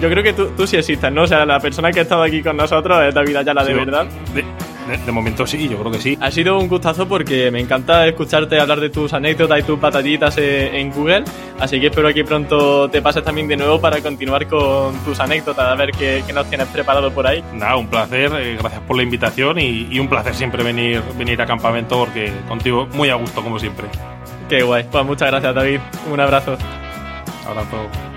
yo creo que tú, tú sí existes, ¿no? O sea, la persona que ha estado aquí con nosotros es David Ayala de Sí, verdad. De, De, momento sí, yo creo que sí. Ha sido un gustazo porque me encanta escucharte hablar de tus anécdotas y tus batallitas eh, en Google. Así que espero que pronto te pases también de nuevo para continuar con tus anécdotas, a ver qué, nos tienes preparado por ahí. Nada, un placer, eh, gracias por la invitación y, un placer siempre venir, venir a campamento porque contigo muy a gusto como siempre. Qué guay. Pues muchas gracias David. Un abrazo. Abrazo.